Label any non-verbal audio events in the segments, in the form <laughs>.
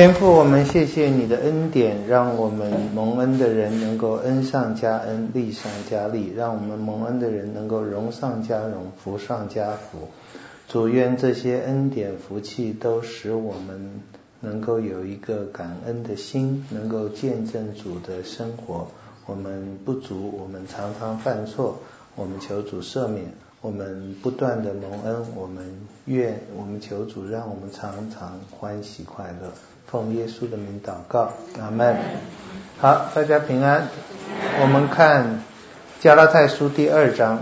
天父，我们谢谢你的恩典，让我们蒙恩的人能够恩上加恩，利上加利，让我们蒙恩的人能够荣上加荣，福上加福。主愿这些恩典福气都使我们能够有一个感恩的心，能够见证主的生活。我们不足，我们常常犯错，我们求主赦免。我们不断的蒙恩，我们愿我们求主让我们常常欢喜快乐。奉耶稣的名祷告，阿门。好，大家平安。我们看加拉太书第二章，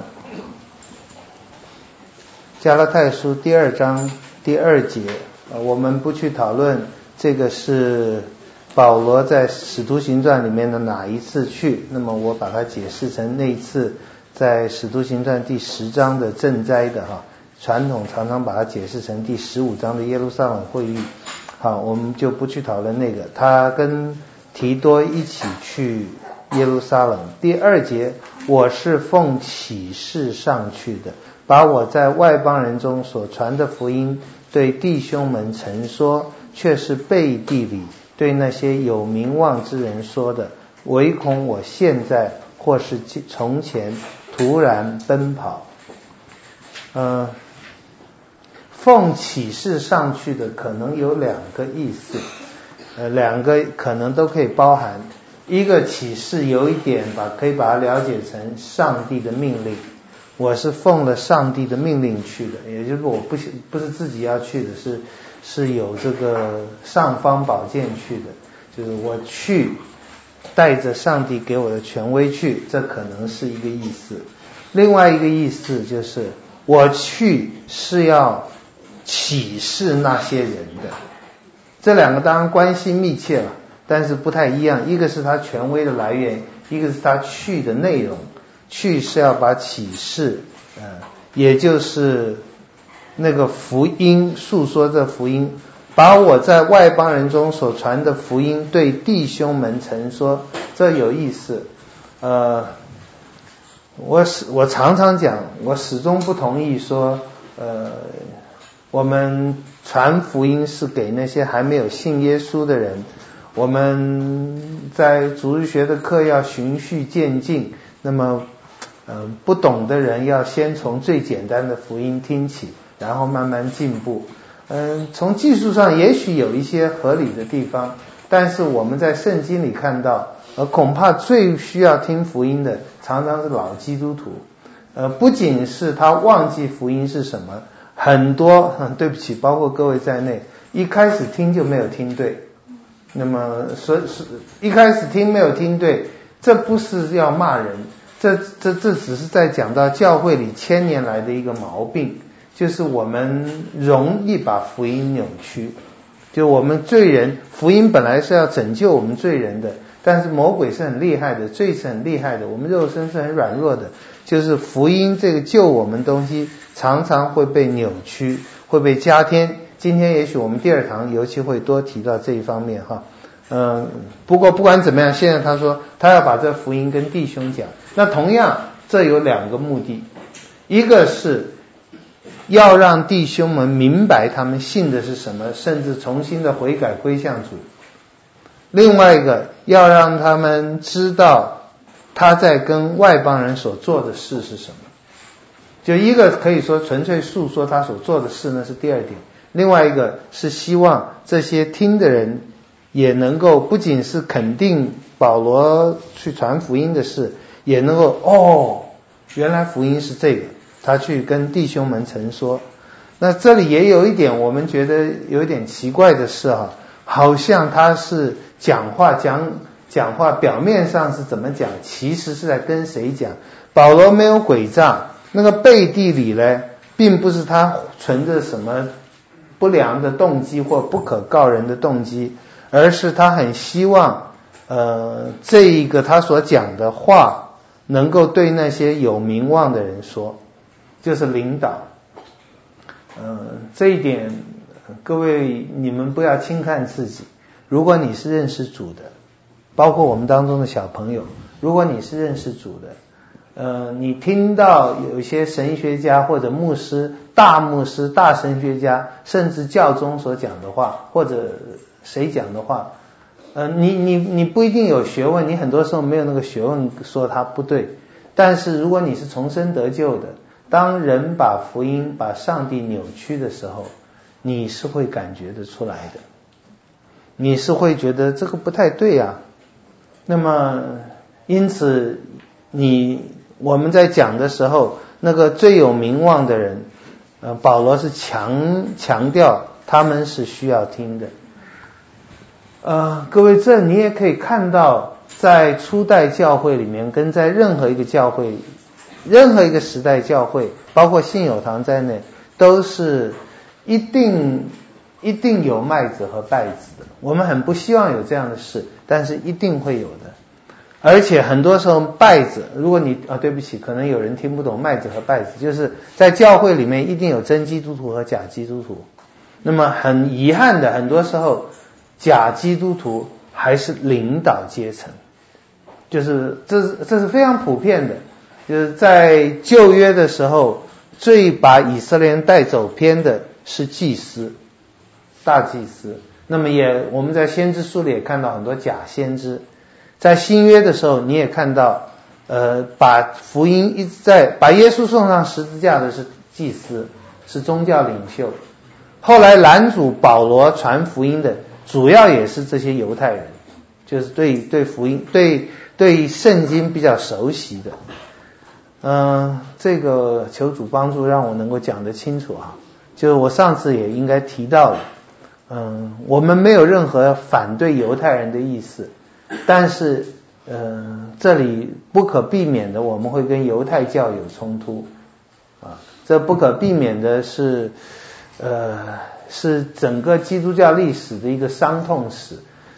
加拉太书第二章第二节，我们不去讨论这个是保罗在使徒行传里面的哪一次去，那么我把它解释成那一次在使徒行传第十章的赈灾的哈，传统常常把它解释成第十五章的耶路撒冷会议。好，我们就不去讨论那个。他跟提多一起去耶路撒冷。第二节，我是奉启示上去的，把我在外邦人中所传的福音对弟兄们陈说，却是背地里对那些有名望之人说的，唯恐我现在或是从前突然奔跑。嗯、呃。奉启示上去的可能有两个意思，呃，两个可能都可以包含。一个启示有一点把可以把它了解成上帝的命令，我是奉了上帝的命令去的，也就是我不不是自己要去的，是是有这个尚方宝剑去的，就是我去带着上帝给我的权威去，这可能是一个意思。另外一个意思就是我去是要。启示那些人的，这两个当然关系密切了，但是不太一样。一个是他权威的来源，一个是他去的内容。去是要把启示，嗯，也就是那个福音，诉说这福音，把我在外邦人中所传的福音对弟兄们陈说，这有意思。呃，我始我常常讲，我始终不同意说，呃。我们传福音是给那些还没有信耶稣的人。我们在主日学的课要循序渐进，那么，嗯，不懂的人要先从最简单的福音听起，然后慢慢进步。嗯，从技术上也许有一些合理的地方，但是我们在圣经里看到，呃，恐怕最需要听福音的常常是老基督徒。呃，不仅是他忘记福音是什么。很多，嗯，对不起，包括各位在内，一开始听就没有听对。那么，所是一开始听没有听对，这不是要骂人，这这这只是在讲到教会里千年来的一个毛病，就是我们容易把福音扭曲。就我们罪人，福音本来是要拯救我们罪人的，但是魔鬼是很厉害的，罪是很厉害的，我们肉身是很软弱的，就是福音这个救我们东西。常常会被扭曲，会被加添。今天也许我们第二堂尤其会多提到这一方面哈。嗯，不过不管怎么样，现在他说他要把这福音跟弟兄讲。那同样，这有两个目的，一个是要让弟兄们明白他们信的是什么，甚至重新的悔改归向主；另外一个要让他们知道他在跟外邦人所做的事是什么。就一个可以说纯粹诉说他所做的事呢，是第二点；另外一个是希望这些听的人也能够不仅是肯定保罗去传福音的事，也能够哦，原来福音是这个，他去跟弟兄们陈说。那这里也有一点我们觉得有点奇怪的是哈，好像他是讲话讲讲话，表面上是怎么讲，其实是在跟谁讲？保罗没有诡诈。那个背地里呢，并不是他存着什么不良的动机或不可告人的动机，而是他很希望，呃，这一个他所讲的话能够对那些有名望的人说，就是领导。嗯、这一点各位你们不要轻看自己。如果你是认识主的，包括我们当中的小朋友，如果你是认识主的。呃，你听到有一些神学家或者牧师、大牧师、大神学家，甚至教宗所讲的话，或者谁讲的话，呃，你你你不一定有学问，你很多时候没有那个学问说他不对。但是如果你是重生得救的，当人把福音、把上帝扭曲的时候，你是会感觉得出来的，你是会觉得这个不太对呀。那么因此你我们在讲的时候，那个最有名望的人，呃，保罗是强强调他们是需要听的。呃，各位，这你也可以看到，在初代教会里面，跟在任何一个教会、任何一个时代教会，包括信友堂在内，都是一定一定有麦子和稗子的。我们很不希望有这样的事，但是一定会有的。而且很多时候，稗子，如果你啊，对不起，可能有人听不懂麦子和稗子，就是在教会里面一定有真基督徒和假基督徒。那么很遗憾的，很多时候。假基督徒还是领导阶层，就是这是这是非常普遍的，就是在旧约的时候，最把以色列人带走偏的是祭司，大祭司。那么也我们在先知书里也看到很多假先知，在新约的时候你也看到，呃，把福音一直在把耶稣送上十字架的是祭司，是宗教领袖。后来男主保罗传福音的。主要也是这些犹太人，就是对对福音、对对圣经比较熟悉的。嗯，这个求主帮助，让我能够讲得清楚啊。就是我上次也应该提到了，嗯，我们没有任何反对犹太人的意思，但是，嗯，这里不可避免的，我们会跟犹太教有冲突啊。这不可避免的是，呃。是整个基督教历史的一个伤痛史，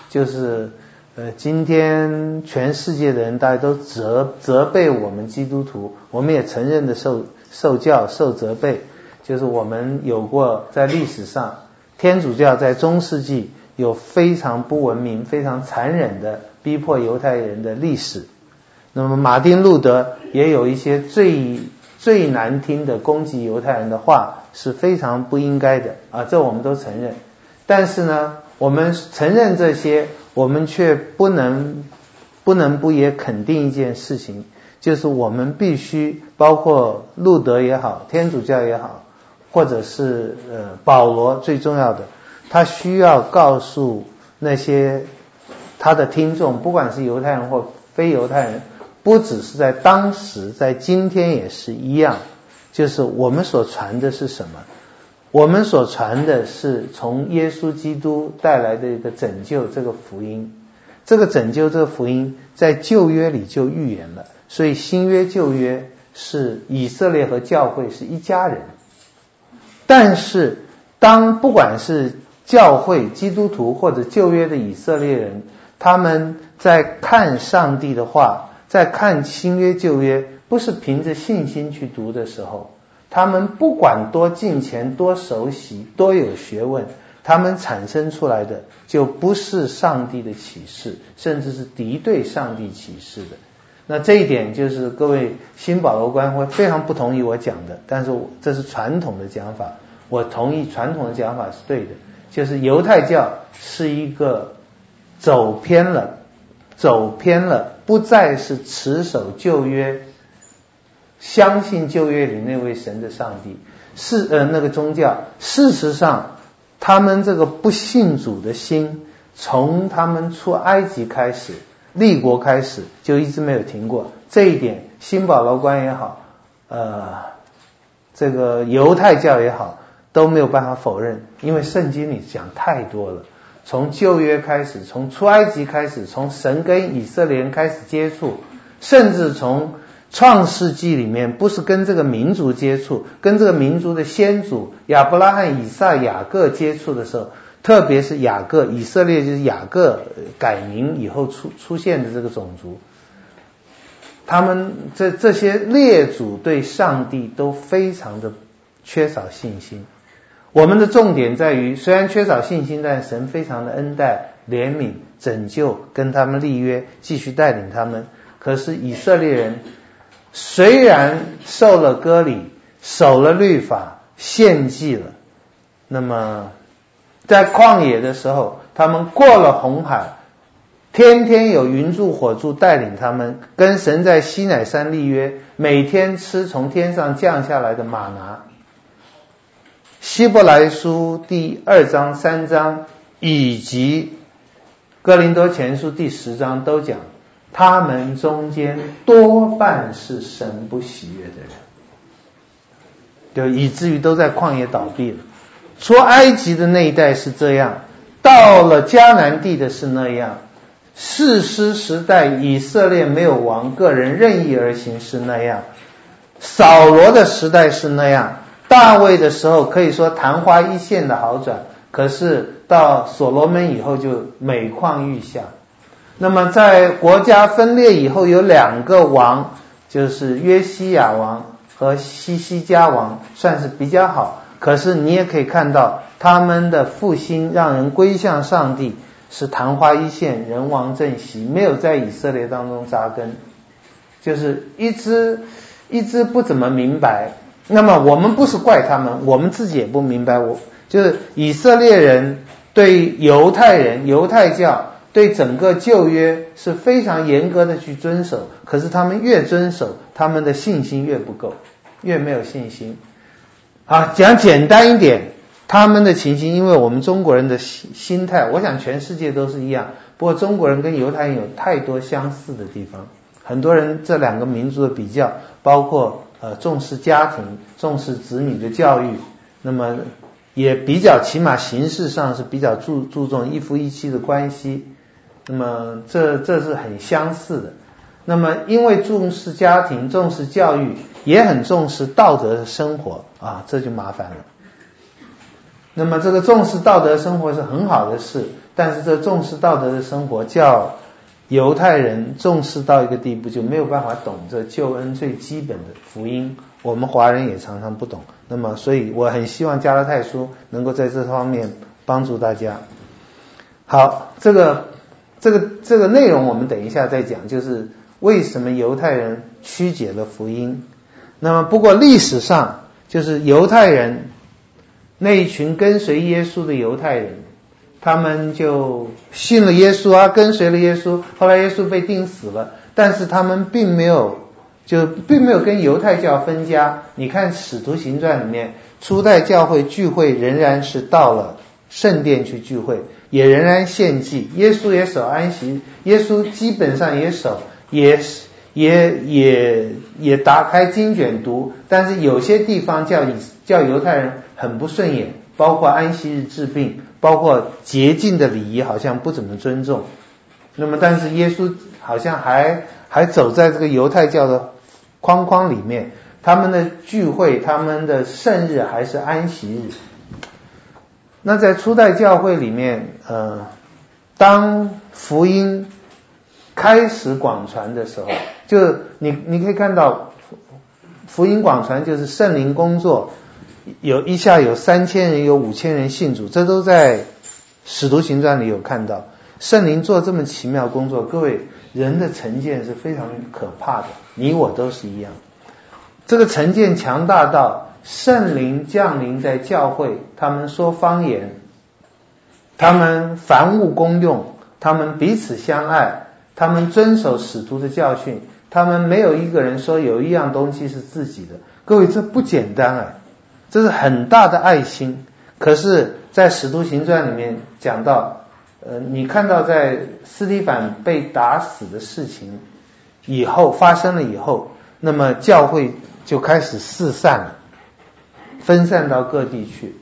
就是呃，今天全世界的人大家都责责备我们基督徒，我们也承认的受受教受责备，就是我们有过在历史上天主教在中世纪有非常不文明、非常残忍的逼迫犹太人的历史，那么马丁路德也有一些最。最难听的攻击犹太人的话是非常不应该的啊，这我们都承认。但是呢，我们承认这些，我们却不能不能不也肯定一件事情，就是我们必须包括路德也好，天主教也好，或者是呃保罗最重要的，他需要告诉那些他的听众，不管是犹太人或非犹太人。不只是在当时，在今天也是一样，就是我们所传的是什么？我们所传的是从耶稣基督带来的一个拯救，这个福音。这个拯救，这个福音，在旧约里就预言了。所以新约旧约是以色列和教会是一家人。但是当不管是教会、基督徒或者旧约的以色列人，他们在看上帝的话。在看新约旧约，不是凭着信心去读的时候，他们不管多敬虔、多熟悉、多有学问，他们产生出来的就不是上帝的启示，甚至是敌对上帝启示的。那这一点就是各位新保罗观会非常不同意我讲的，但是这是传统的讲法，我同意传统的讲法是对的，就是犹太教是一个走偏了。走偏了，不再是持守旧约，相信旧约里那位神的上帝，是呃那个宗教。事实上，他们这个不信主的心，从他们出埃及开始，立国开始，就一直没有停过。这一点，新保罗观也好，呃，这个犹太教也好，都没有办法否认，因为圣经里讲太多了。从旧约开始，从出埃及开始，从神跟以色列人开始接触，甚至从创世纪里面，不是跟这个民族接触，跟这个民族的先祖亚伯拉罕、以撒、雅各接触的时候，特别是雅各，以色列就是雅各改名以后出出现的这个种族，他们这这些列祖对上帝都非常的缺少信心。我们的重点在于，虽然缺少信心，但神非常的恩待、怜悯、拯救，跟他们立约，继续带领他们。可是以色列人虽然受了割礼、守了律法、献祭了，那么在旷野的时候，他们过了红海，天天有云柱火柱带领他们，跟神在西乃山立约，每天吃从天上降下来的玛拿。希伯来书第二章、三章以及哥林多前书第十章都讲，他们中间多半是神不喜悦的人，就以至于都在旷野倒闭了。出埃及的那一代是这样，到了迦南地的是那样，士师时代以色列没有王，个人任意而行是那样，扫罗的时代是那样。大卫的时候可以说昙花一现的好转，可是到所罗门以后就每况愈下。那么在国家分裂以后，有两个王，就是约西亚王和西西家王，算是比较好。可是你也可以看到他们的复兴，让人归向上帝，是昙花一现，人亡政息，没有在以色列当中扎根，就是一直一直不怎么明白。那么我们不是怪他们，我们自己也不明白。我就是以色列人对犹太人、犹太教对整个旧约是非常严格的去遵守，可是他们越遵守，他们的信心越不够，越没有信心。啊，讲简单一点，他们的情形，因为我们中国人的心心态，我想全世界都是一样。不过中国人跟犹太人有太多相似的地方，很多人这两个民族的比较，包括。呃，重视家庭，重视子女的教育，那么也比较起码形式上是比较注注重一夫一妻的关系，那么这这是很相似的。那么因为重视家庭，重视教育，也很重视道德的生活啊，这就麻烦了。那么这个重视道德生活是很好的事，但是这重视道德的生活叫。犹太人重视到一个地步，就没有办法懂这救恩最基本的福音。我们华人也常常不懂。那么，所以我很希望加拉太书能够在这方面帮助大家。好，这个这个这个内容我们等一下再讲，就是为什么犹太人曲解了福音。那么，不过历史上就是犹太人那一群跟随耶稣的犹太人。他们就信了耶稣啊，跟随了耶稣。后来耶稣被钉死了，但是他们并没有，就并没有跟犹太教分家。你看《使徒行传》里面，初代教会聚会仍然是到了圣殿去聚会，也仍然献祭。耶稣也守安息，耶稣基本上也守，也也也也打开经卷读。但是有些地方叫叫犹太人很不顺眼，包括安息日治病。包括洁净的礼仪好像不怎么尊重，那么但是耶稣好像还还走在这个犹太教的框框里面，他们的聚会、他们的圣日还是安息日。那在初代教会里面，呃，当福音开始广传的时候，就你你可以看到福音广传就是圣灵工作。有一下有三千人，有五千人信主，这都在使徒行传里有看到。圣灵做这么奇妙工作，各位人的成见是非常可怕的，你我都是一样。这个成见强大到圣灵降临在教会，他们说方言，他们凡物公用，他们彼此相爱，他们遵守使徒的教训，他们没有一个人说有一样东西是自己的。各位这不简单啊！这是很大的爱心，可是，在《使徒行传》里面讲到，呃，你看到在斯蒂凡被打死的事情以后发生了以后，那么教会就开始四散了，分散到各地去。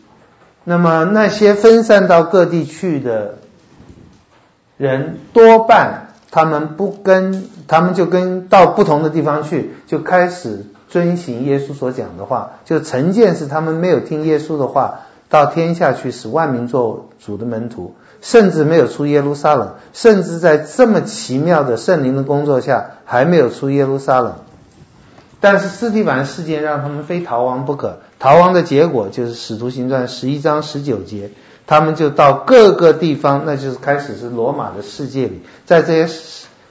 那么那些分散到各地去的人，多半他们不跟，他们就跟到不同的地方去，就开始。遵行耶稣所讲的话，就成见是他们没有听耶稣的话，到天下去使万民做主的门徒，甚至没有出耶路撒冷，甚至在这么奇妙的圣灵的工作下，还没有出耶路撒冷。但是司提反事件让他们非逃亡不可，逃亡的结果就是使徒行传十一章十九节，他们就到各个地方，那就是开始是罗马的世界里，在这些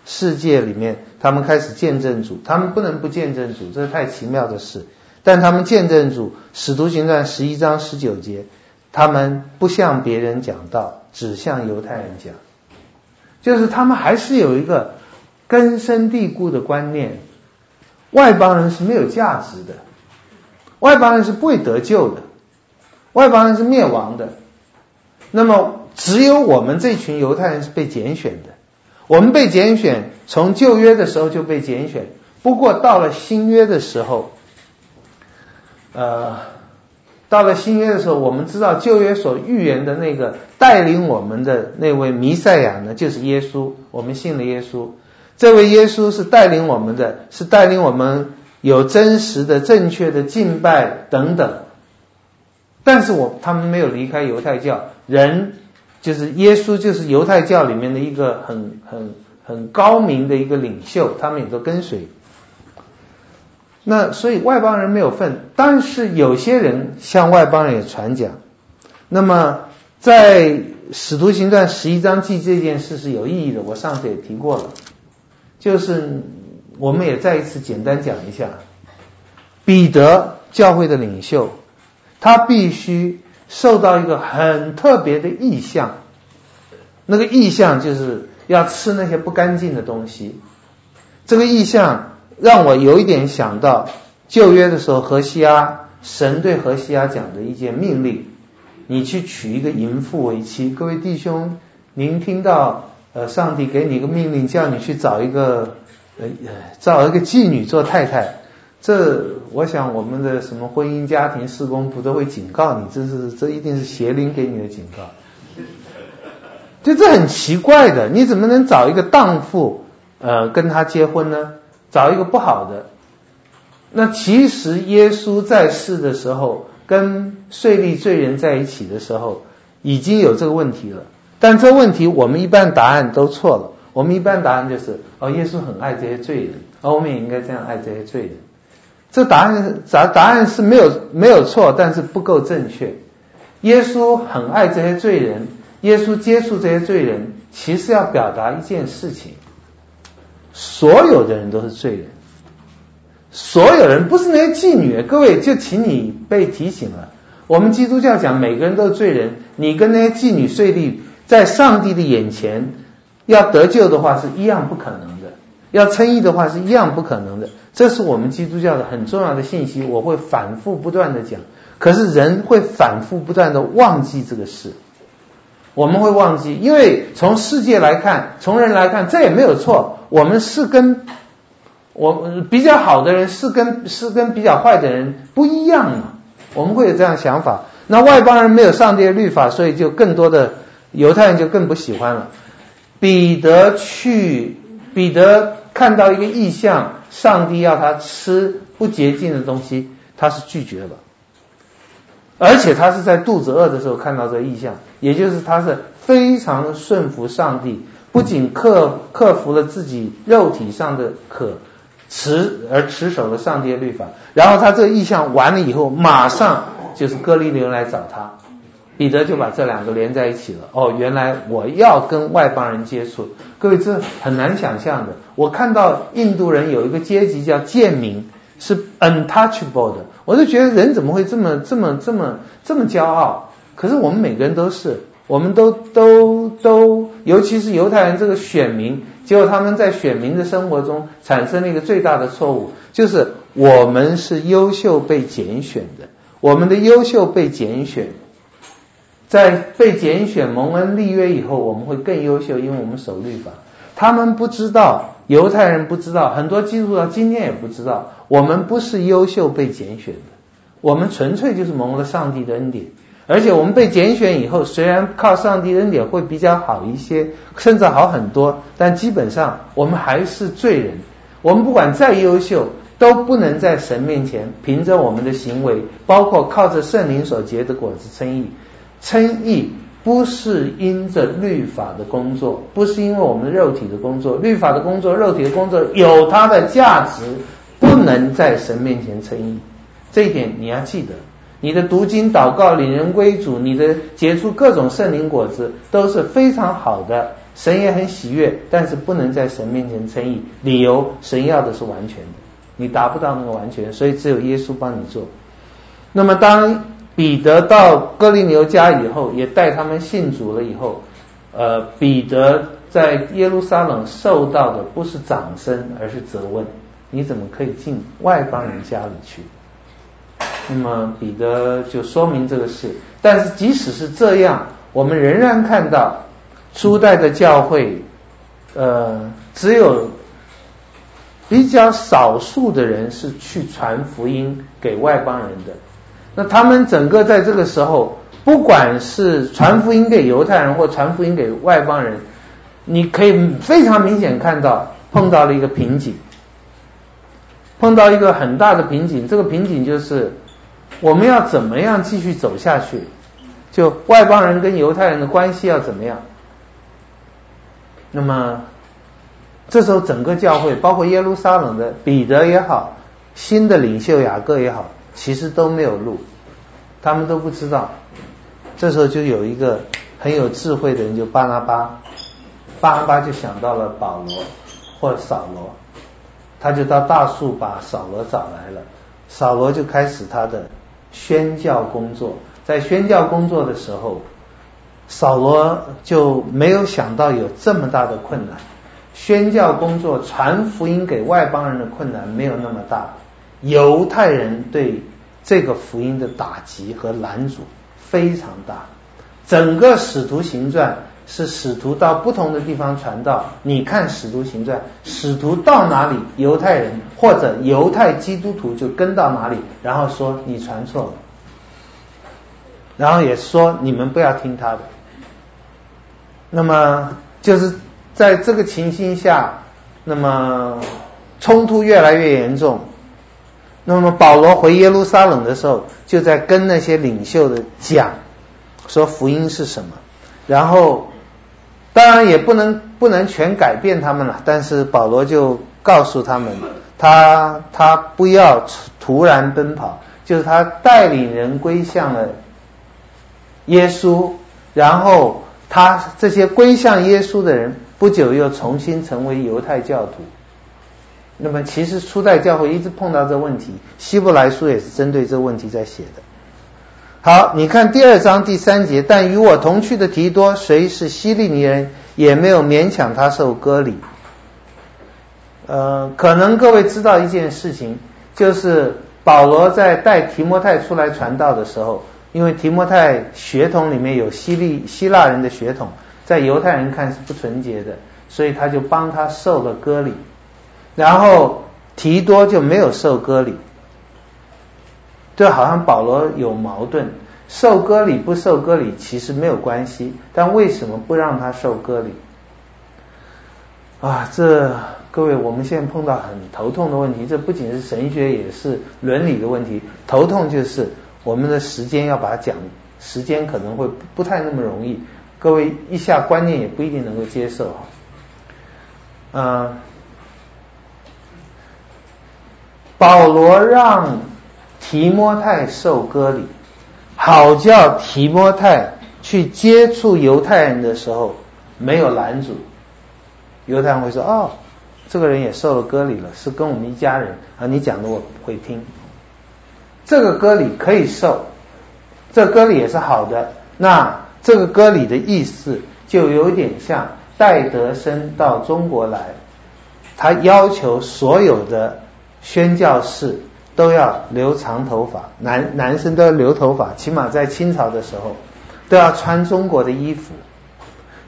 世界里面。他们开始见证主，他们不能不见证主，这是太奇妙的事。但他们见证主，使徒行传十一章十九节，他们不向别人讲道，只向犹太人讲，就是他们还是有一个根深蒂固的观念，外邦人是没有价值的，外邦人是不会得救的，外邦人是灭亡的。那么只有我们这群犹太人是被拣选的，我们被拣选，从旧约的时候就被拣选，不过到了新约的时候，呃。到了新约的时候，我们知道旧约所预言的那个带领我们的那位弥赛亚呢，就是耶稣。我们信了耶稣，这位耶稣是带领我们的，是带领我们有真实的、正确的敬拜等等。但是我他们没有离开犹太教，人就是耶稣，就是犹太教里面的一个很很很高明的一个领袖，他们也都跟随。那所以外邦人没有份，但是有些人向外邦人也传讲。那么在使徒行传十一章记这件事是有意义的，我上次也提过了，就是我们也再一次简单讲一下，彼得教会的领袖，他必须受到一个很特别的意象，那个意象就是要吃那些不干净的东西，这个意象。让我有一点想到旧约的时候，何西阿神对何西阿讲的一件命令：你去娶一个淫妇为妻。各位弟兄，您听到呃，上帝给你一个命令，叫你去找一个呃找一个妓女做太太，这我想我们的什么婚姻家庭事工部都会警告你，这是这一定是邪灵给你的警告。就这很奇怪的，你怎么能找一个荡妇呃跟他结婚呢？找一个不好的，那其实耶稣在世的时候，跟税利罪人在一起的时候，已经有这个问题了。但这问题我们一般答案都错了。我们一般答案就是，哦，耶稣很爱这些罪人，而我们也应该这样爱这些罪人。这答案答答案是没有没有错，但是不够正确。耶稣很爱这些罪人，耶稣接触这些罪人，其实要表达一件事情。所有的人都是罪人，所有人不是那些妓女。各位，就请你被提醒了。我们基督教讲每个人都是罪人，你跟那些妓女税吏在上帝的眼前要得救的话是一样不可能的，要称义的话是一样不可能的。这是我们基督教的很重要的信息，我会反复不断的讲。可是人会反复不断的忘记这个事。我们会忘记，因为从世界来看，从人来看，这也没有错。我们是跟我比较好的人是跟是跟比较坏的人不一样嘛？我们会有这样想法。那外邦人没有上帝的律法，所以就更多的犹太人就更不喜欢了。彼得去，彼得看到一个意象，上帝要他吃不洁净的东西，他是拒绝了。而且他是在肚子饿的时候看到这个异象，也就是他是非常的顺服上帝，不仅克克服了自己肉体上的渴，持而持守了上帝的律法。然后他这个意象完了以后，马上就是哥利流来找他，彼得就把这两个连在一起了。哦，原来我要跟外邦人接触，各位这很难想象的。我看到印度人有一个阶级叫贱民。是 untouchable 的，我就觉得人怎么会这么这么这么这么骄傲？可是我们每个人都是，我们都都都，尤其是犹太人这个选民，结果他们在选民的生活中产生了一个最大的错误，就是我们是优秀被拣选的，我们的优秀被拣选，在被拣选蒙恩立约以后，我们会更优秀，因为我们守律法。他们不知道。犹太人不知道，很多基督徒今天也不知道，我们不是优秀被拣选的，我们纯粹就是蒙了上帝的恩典，而且我们被拣选以后，虽然靠上帝恩典会比较好一些，甚至好很多，但基本上我们还是罪人。我们不管再优秀，都不能在神面前凭着我们的行为，包括靠着圣灵所结的果子称义，称义。不是因着律法的工作，不是因为我们肉体的工作，律法的工作、肉体的工作有它的价值，不能在神面前称义。这一点你要记得。你的读经、祷告、领人归主，你的结出各种圣灵果子都是非常好的，神也很喜悦，但是不能在神面前称义。理由，神要的是完全的，你达不到那个完全，所以只有耶稣帮你做。那么当。彼得到哥尼流家以后，也带他们信主了。以后，呃，彼得在耶路撒冷受到的不是掌声，而是责问。你怎么可以进外邦人家里去？那么彼得就说明这个事。但是即使是这样，我们仍然看到初代的教会，呃，只有比较少数的人是去传福音给外邦人的。那他们整个在这个时候，不管是传福音给犹太人或传福音给外邦人，你可以非常明显看到碰到了一个瓶颈，碰到一个很大的瓶颈。这个瓶颈就是我们要怎么样继续走下去？就外邦人跟犹太人的关系要怎么样？那么这时候整个教会，包括耶路撒冷的彼得也好，新的领袖雅各也好。其实都没有路，他们都不知道。这时候就有一个很有智慧的人，就巴拿巴，巴拿巴就想到了保罗或者扫罗，他就到大树把扫罗找来了。扫罗就开始他的宣教工作，在宣教工作的时候，扫罗就没有想到有这么大的困难。宣教工作传福音给外邦人的困难没有那么大。犹太人对这个福音的打击和拦阻非常大。整个使徒行传是使徒到不同的地方传道。你看使徒行传，使徒到哪里，犹太人或者犹太基督徒就跟到哪里，然后说你传错了，然后也说你们不要听他的。那么就是在这个情形下，那么冲突越来越严重。那么保罗回耶路撒冷的时候，就在跟那些领袖的讲，说福音是什么。然后当然也不能不能全改变他们了，但是保罗就告诉他们，他他不要突然奔跑，就是他带领人归向了耶稣，然后他这些归向耶稣的人，不久又重新成为犹太教徒。那么，其实初代教会一直碰到这问题，希伯来书也是针对这问题在写的。好，你看第二章第三节，但与我同去的提多，虽是希利尼人，也没有勉强他受割礼。呃，可能各位知道一件事情，就是保罗在带提摩太出来传道的时候，因为提摩太血统里面有希利希腊人的血统，在犹太人看是不纯洁的，所以他就帮他受了割礼。然后提多就没有受割礼，这好像保罗有矛盾，受割礼不受割礼其实没有关系，但为什么不让他受割礼？啊，这各位我们现在碰到很头痛的问题，这不仅是神学，也是伦理的问题。头痛就是我们的时间要把它讲，时间可能会不太那么容易，各位一下观念也不一定能够接受哈，嗯。保罗让提摩太受割礼，好叫提摩太去接触犹太人的时候没有拦阻。犹太人会说：“哦，这个人也受了割礼了，是跟我们一家人啊。”你讲的我会听。这个割礼可以受，这割礼也是好的。那这个割礼的意思就有点像戴德生到中国来，他要求所有的。宣教士都要留长头发，男男生都要留头发，起码在清朝的时候都要穿中国的衣服。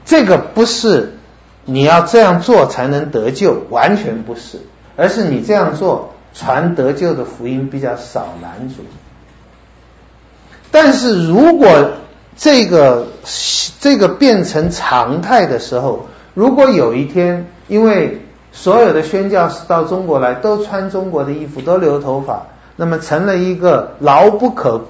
这个不是你要这样做才能得救，完全不是，而是你这样做传得救的福音比较少拦阻。但是如果这个这个变成常态的时候，如果有一天因为所有的宣教士到中国来，都穿中国的衣服，都留头发，那么成了一个牢不可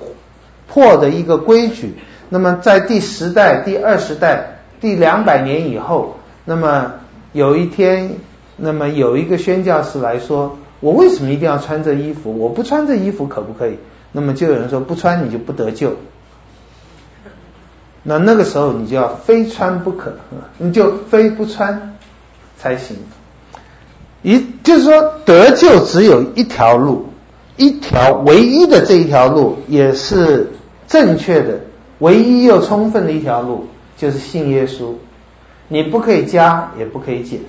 破的一个规矩。那么在第十代、第二十代、第两百年以后，那么有一天，那么有一个宣教士来说：“我为什么一定要穿这衣服？我不穿这衣服可不可以？”那么就有人说：“不穿你就不得救。”那那个时候你就要非穿不可，你就非不穿才行。一就是说，得救只有一条路，一条唯一的这一条路，也是正确的，唯一又充分的一条路，就是信耶稣，你不可以加，也不可以减。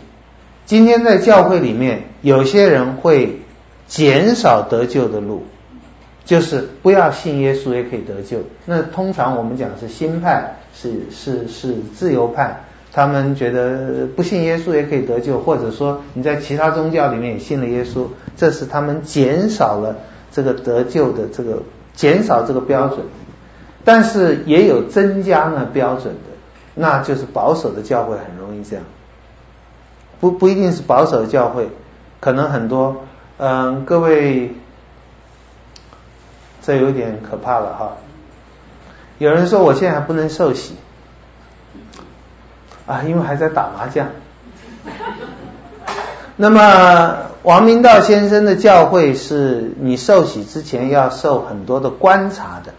今天在教会里面，有些人会减少得救的路，就是不要信耶稣也可以得救。那通常我们讲是新派，是是是自由派，他们觉得不信耶稣也可以得救，或者说你在其他宗教里面也信了耶稣，这是他们减少了这个得救的这个减少这个标准。但是也有增加那标准的，那就是保守的教会很容易这样，不不一定是保守的教会，可能很多，嗯，各位，这有点可怕了哈。有人说我现在还不能受洗，啊，因为还在打麻将。那么王明道先生的教会是你受洗之前要受很多的观察的。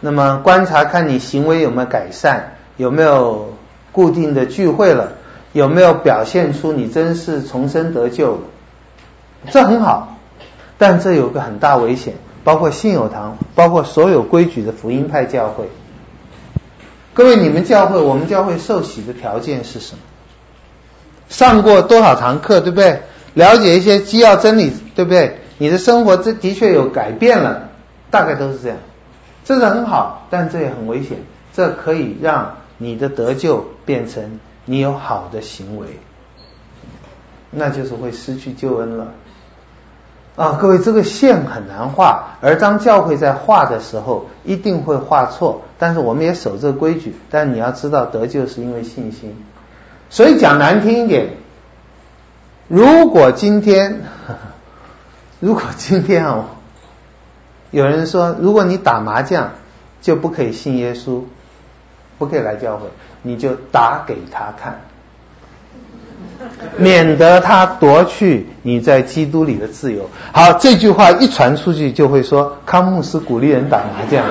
那么观察看你行为有没有改善，有没有固定的聚会了，有没有表现出你真是重生得救了，这很好。但这有个很大危险，包括信友堂，包括所有规矩的福音派教会。各位，你们教会，我们教会受洗的条件是什么？上过多少堂课，对不对？了解一些基要真理，对不对？你的生活这的确有改变了，大概都是这样。这是很好，但这也很危险。这可以让你的得救变成你有好的行为，那就是会失去救恩了。啊，各位，这个线很难画，而当教会在画的时候，一定会画错。但是我们也守这个规矩。但你要知道，得救是因为信心。所以讲难听一点，如果今天，<laughs> 如果今天哦。有人说，如果你打麻将，就不可以信耶稣，不可以来教会，你就打给他看，<laughs> 免得他夺去你在基督里的自由。好，这句话一传出去，就会说康牧师鼓励人打麻将，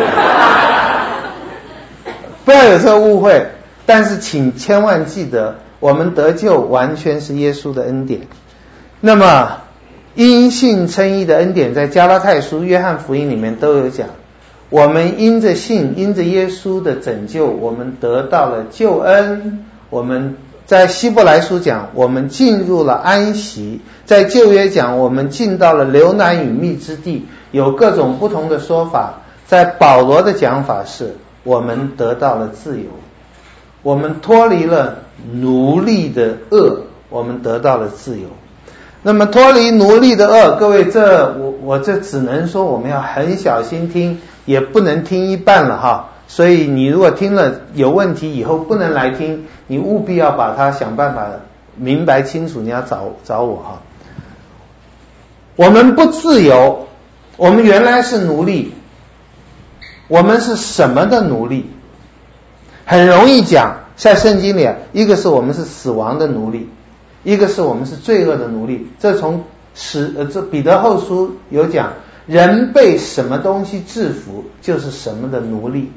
<laughs> 不要有这个误会。但是请千万记得，我们得救完全是耶稣的恩典。那么。因信称义的恩典，在加拉太书、约翰福音里面都有讲。我们因着信，因着耶稣的拯救，我们得到了救恩。我们在希伯来书讲，我们进入了安息。在旧约讲，我们进到了流奶与蜜之地。有各种不同的说法。在保罗的讲法是，我们得到了自由。我们脱离了奴隶的恶，我们得到了自由。那么脱离奴隶的恶，各位，这我我这只能说我们要很小心听，也不能听一半了哈。所以你如果听了有问题，以后不能来听，你务必要把它想办法明白清楚。你要找找我哈。我们不自由，我们原来是奴隶，我们是什么的奴隶？很容易讲，在圣经里，一个是我们是死亡的奴隶。一个是我们是罪恶的奴隶，这从使呃这彼得后书有讲，人被什么东西制服，就是什么的奴隶。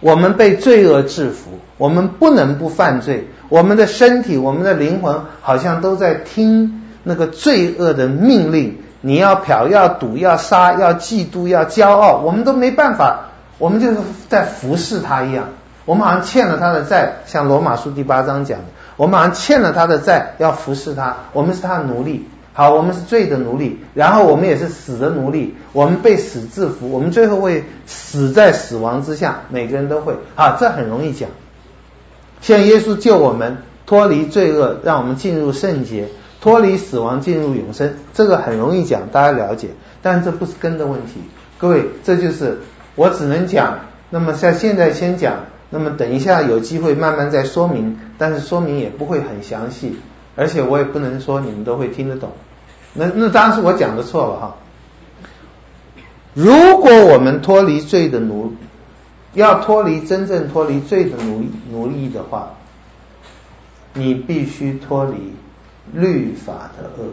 我们被罪恶制服，我们不能不犯罪，我们的身体、我们的灵魂好像都在听那个罪恶的命令。你要嫖，要赌，要杀，要嫉妒，要骄傲，我们都没办法，我们就是在服侍他一样。我们好像欠了他的债，像罗马书第八章讲的。我们好像欠了他的债，要服侍他。我们是他的奴隶，好，我们是罪的奴隶，然后我们也是死的奴隶。我们被死制服，我们最后会死在死亡之下。每个人都会，啊，这很容易讲。像耶稣救我们脱离罪恶，让我们进入圣洁，脱离死亡，进入永生，这个很容易讲，大家了解。但这不是根的问题，各位，这就是我只能讲。那么像现在先讲。那么等一下有机会慢慢再说明，但是说明也不会很详细，而且我也不能说你们都会听得懂。那那当然是我讲的错了哈。如果我们脱离罪的奴，要脱离真正脱离罪的奴奴役的话，你必须脱离律法的恶。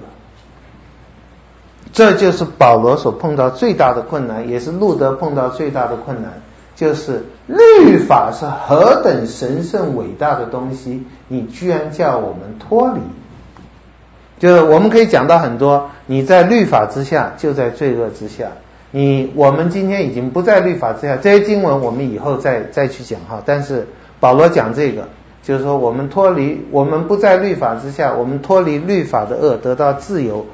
这就是保罗所碰到最大的困难，也是路德碰到最大的困难。就是律法是何等神圣伟大的东西，你居然叫我们脱离？就是我们可以讲到很多，你在律法之下，就在罪恶之下。你我们今天已经不在律法之下，这些经文我们以后再再去讲哈。但是保罗讲这个，就是说我们脱离，我们不在律法之下，我们脱离律法的恶，得到自由。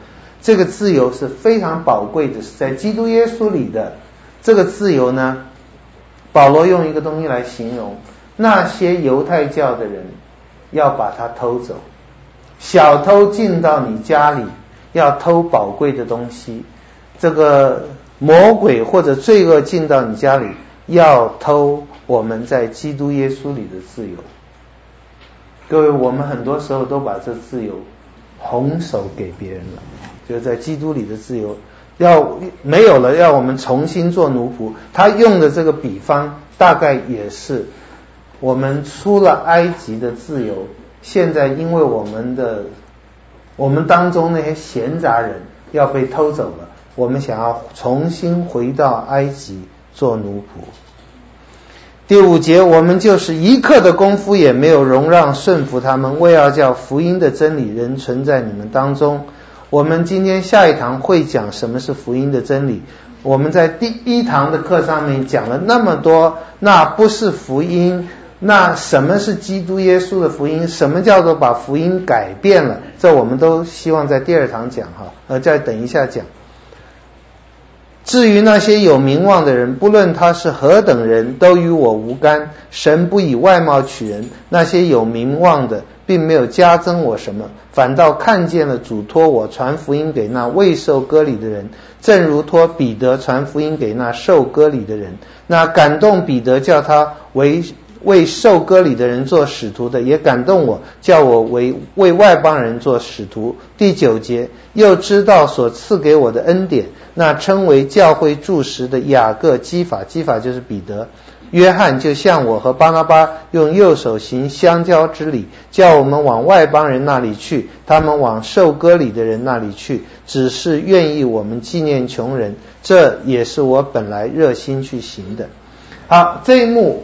这个自由是非常宝贵的，是在基督耶稣里的。这个自由呢，保罗用一个东西来形容，那些犹太教的人要把它偷走，小偷进到你家里要偷宝贵的东西，这个魔鬼或者罪恶进到你家里要偷我们在基督耶稣里的自由。各位，我们很多时候都把这自由拱手给别人了，就是在基督里的自由要没有了，要我们重新做奴仆。他用的这个比方，大概也是我们出了埃及的自由，现在因为我们的我们当中那些闲杂人要被偷走了，我们想要重新回到埃及做奴仆。第五节，我们就是一刻的功夫也没有容让顺服他们，为要叫福音的真理仍存在你们当中。我们今天下一堂会讲什么是福音的真理。我们在第一堂的课上面讲了那么多，那不是福音，那什么是基督耶稣的福音？什么叫做把福音改变了？这我们都希望在第二堂讲哈，呃，再等一下讲。至于那些有名望的人，不论他是何等人，都与我无干。神不以外貌取人，那些有名望的，并没有加增我什么，反倒看见了嘱托我传福音给那未受割礼的人，正如托彼得传福音给那受割礼的人。那感动彼得叫他为为受割礼的人做使徒的，也感动我，叫我为为外邦人做使徒。第九节，又知道所赐给我的恩典。那称为教会柱石的雅各、基法，基法就是彼得、约翰，就像我和巴拿巴用右手行相交之礼，叫我们往外邦人那里去，他们往受割礼的人那里去，只是愿意我们纪念穷人，这也是我本来热心去行的。好，这一幕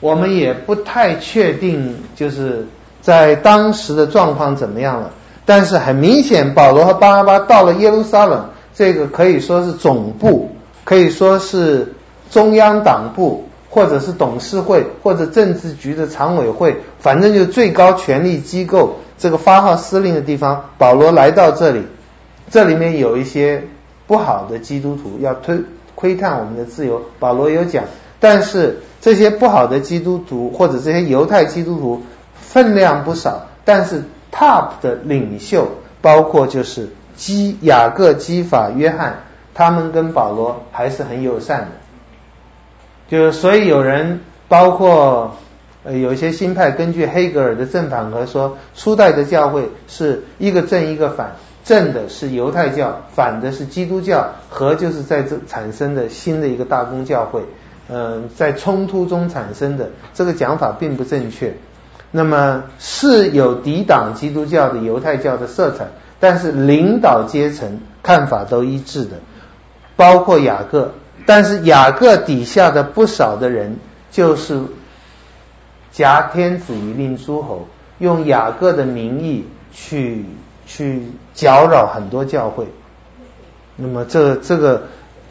我们也不太确定，就是在当时的状况怎么样了，但是很明显，保罗和巴拿巴到了耶路撒冷。这个可以说是总部，可以说是中央党部，或者是董事会，或者政治局的常委会，反正就是最高权力机构，这个发号施令的地方。保罗来到这里，这里面有一些不好的基督徒要推窥探我们的自由。保罗有讲，但是这些不好的基督徒或者这些犹太基督徒分量不少，但是 top 的领袖包括就是。基雅各、基法、约翰，他们跟保罗还是很友善的。就是所以有人包括呃有一些新派，根据黑格尔的正反合说，初代的教会是一个正一个反，正的是犹太教，反的是基督教，和就是在这产生的新的一个大公教会。嗯、在冲突中产生的这个讲法并不正确。那么是有抵挡基督教的犹太教的色彩。但是领导阶层看法都一致的，包括雅各。但是雅各底下的不少的人，就是挟天子以令诸侯，用雅各的名义去去搅扰很多教会。那么这这个，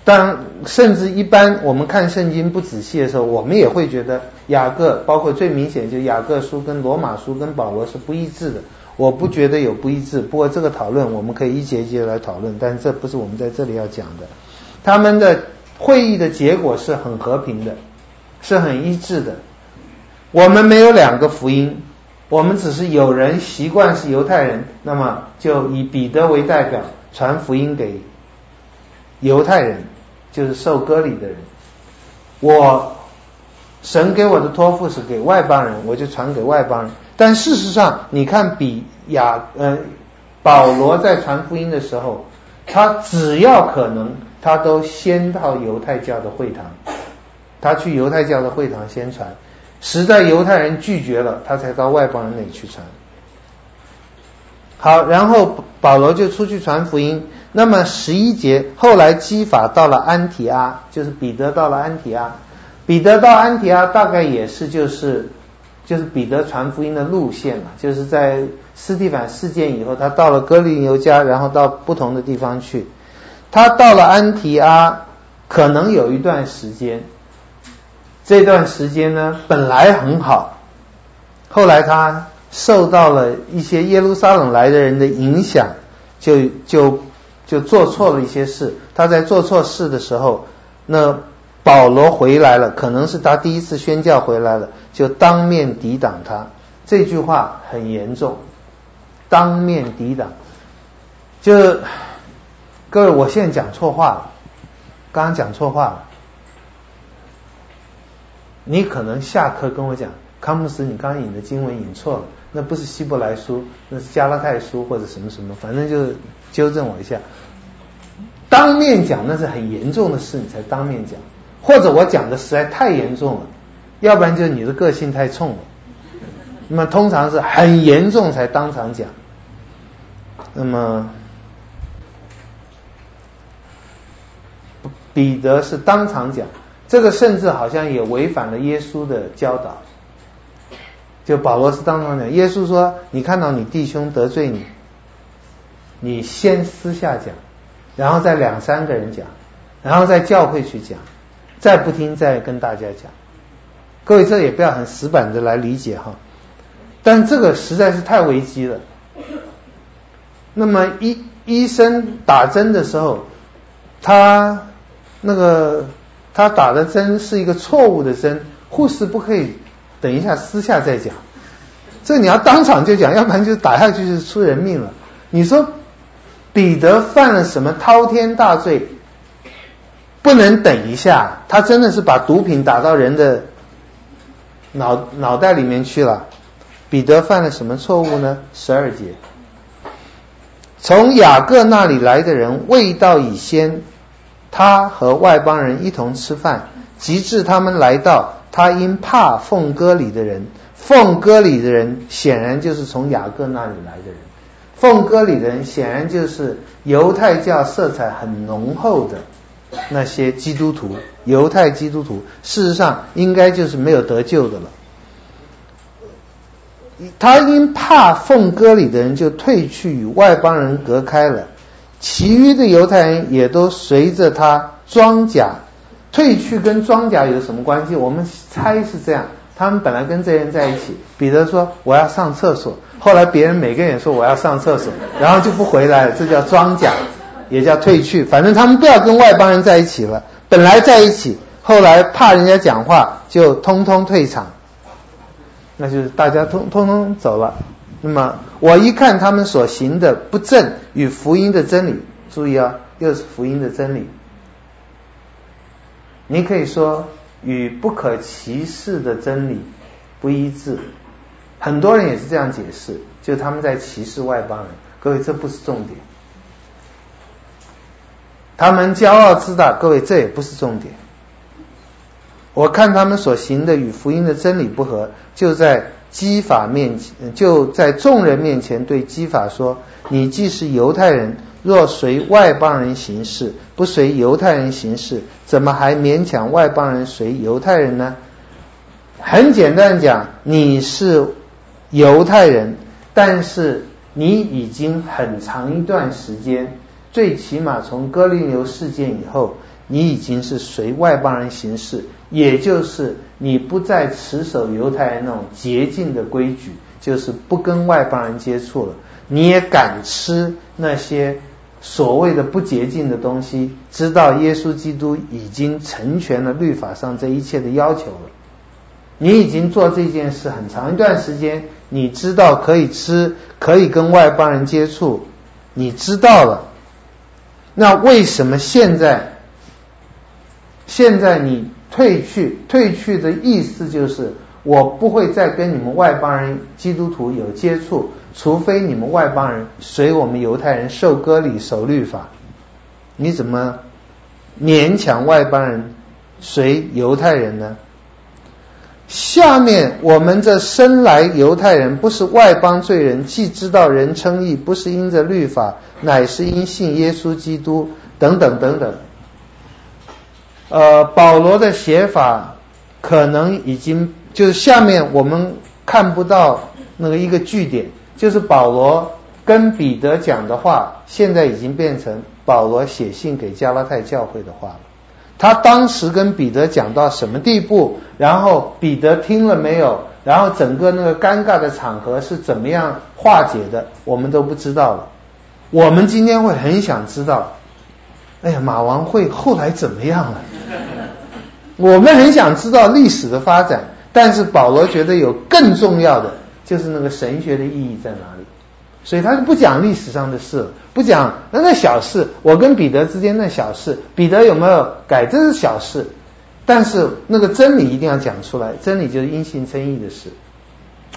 当甚至一般我们看圣经不仔细的时候，我们也会觉得雅各，包括最明显就雅各书跟罗马书跟保罗是不一致的。我不觉得有不一致，不过这个讨论我们可以一节一节来讨论，但这不是我们在这里要讲的。他们的会议的结果是很和平的，是很一致的。我们没有两个福音，我们只是有人习惯是犹太人，那么就以彼得为代表传福音给犹太人，就是受割礼的人。我神给我的托付是给外邦人，我就传给外邦人。但事实上，你看比亚呃保罗在传福音的时候，他只要可能，他都先到犹太教的会堂，他去犹太教的会堂先传，实在犹太人拒绝了，他才到外邦人那里去传。好，然后保罗就出去传福音。那么十一节，后来基法到了安提阿，就是彼得到了安提阿，彼得到安提阿大概也是就是。就是彼得传福音的路线嘛，就是在斯蒂凡事件以后，他到了哥林流家，然后到不同的地方去。他到了安提阿，可能有一段时间，这段时间呢本来很好，后来他受到了一些耶路撒冷来的人的影响，就就就做错了一些事。他在做错事的时候，那保罗回来了，可能是他第一次宣教回来了，就当面抵挡他。这句话很严重，当面抵挡。就各位，我现在讲错话了，刚刚讲错话了。你可能下课跟我讲，康姆斯，你刚引的经文引错了，那不是希伯来书，那是加拉太书或者什么什么，反正就纠正我一下。当面讲那是很严重的事，你才当面讲。或者我讲的实在太严重了，要不然就是你的个性太冲了。那么通常是很严重才当场讲。那么彼得是当场讲，这个甚至好像也违反了耶稣的教导。就保罗是当场讲，耶稣说：“你看到你弟兄得罪你，你先私下讲，然后再两三个人讲，然后再教会去讲。”再不听，再跟大家讲。各位，这也不要很死板的来理解哈。但这个实在是太危机了。那么医医生打针的时候，他那个他打的针是一个错误的针，护士不可以等一下私下再讲。这你要当场就讲，要不然就打下去就出人命了。你说彼得犯了什么滔天大罪？不能等一下，他真的是把毒品打到人的脑脑袋里面去了。彼得犯了什么错误呢？十二节，从雅各那里来的人未到以先，他和外邦人一同吃饭，及至他们来到，他因怕奉割礼的人，奉割礼的人显然就是从雅各那里来的人，奉割礼的人显然就是犹太教色彩很浓厚的。那些基督徒，犹太基督徒，事实上应该就是没有得救的了。他因怕奉割礼的人，就退去与外邦人隔开了。其余的犹太人也都随着他装甲退去，跟装甲有什么关系？我们猜是这样。他们本来跟这些人在一起，彼得说我要上厕所，后来别人每个人也说我要上厕所，然后就不回来了，这叫装甲。也叫退去，反正他们不要跟外邦人在一起了。本来在一起，后来怕人家讲话，就通通退场。那就是大家通通通走了。那么我一看他们所行的不正与福音的真理，注意啊，又是福音的真理。你可以说与不可歧视的真理不一致，很多人也是这样解释，就他们在歧视外邦人。各位，这不是重点。他们骄傲自大，各位，这也不是重点。我看他们所行的与福音的真理不合，就在基法面前，就在众人面前对基法说：“你既是犹太人，若随外邦人行事，不随犹太人行事，怎么还勉强外邦人随犹太人呢？”很简单讲，你是犹太人，但是你已经很长一段时间。最起码从哥林流事件以后，你已经是随外邦人行事，也就是你不再持守犹太人那种洁净的规矩，就是不跟外邦人接触了。你也敢吃那些所谓的不洁净的东西，知道耶稣基督已经成全了律法上这一切的要求了。你已经做这件事很长一段时间，你知道可以吃，可以跟外邦人接触，你知道了。那为什么现在，现在你退去，退去的意思就是我不会再跟你们外邦人基督徒有接触，除非你们外邦人随我们犹太人受割礼、守律法。你怎么勉强外邦人随犹太人呢？下面我们这生来犹太人，不是外邦罪人，既知道人称义，不是因着律法，乃是因信耶稣基督，等等等等。呃，保罗的写法可能已经就是下面我们看不到那个一个句点，就是保罗跟彼得讲的话，现在已经变成保罗写信给加拉太教会的话了。他当时跟彼得讲到什么地步？然后彼得听了没有？然后整个那个尴尬的场合是怎么样化解的，我们都不知道了。我们今天会很想知道，哎呀，马王会后来怎么样了？我们很想知道历史的发展，但是保罗觉得有更重要的，就是那个神学的意义在哪里。所以他是不讲历史上的事，不讲那那小事，我跟彼得之间那小事，彼得有没有改，这是小事。但是那个真理一定要讲出来，真理就是因信称义的事。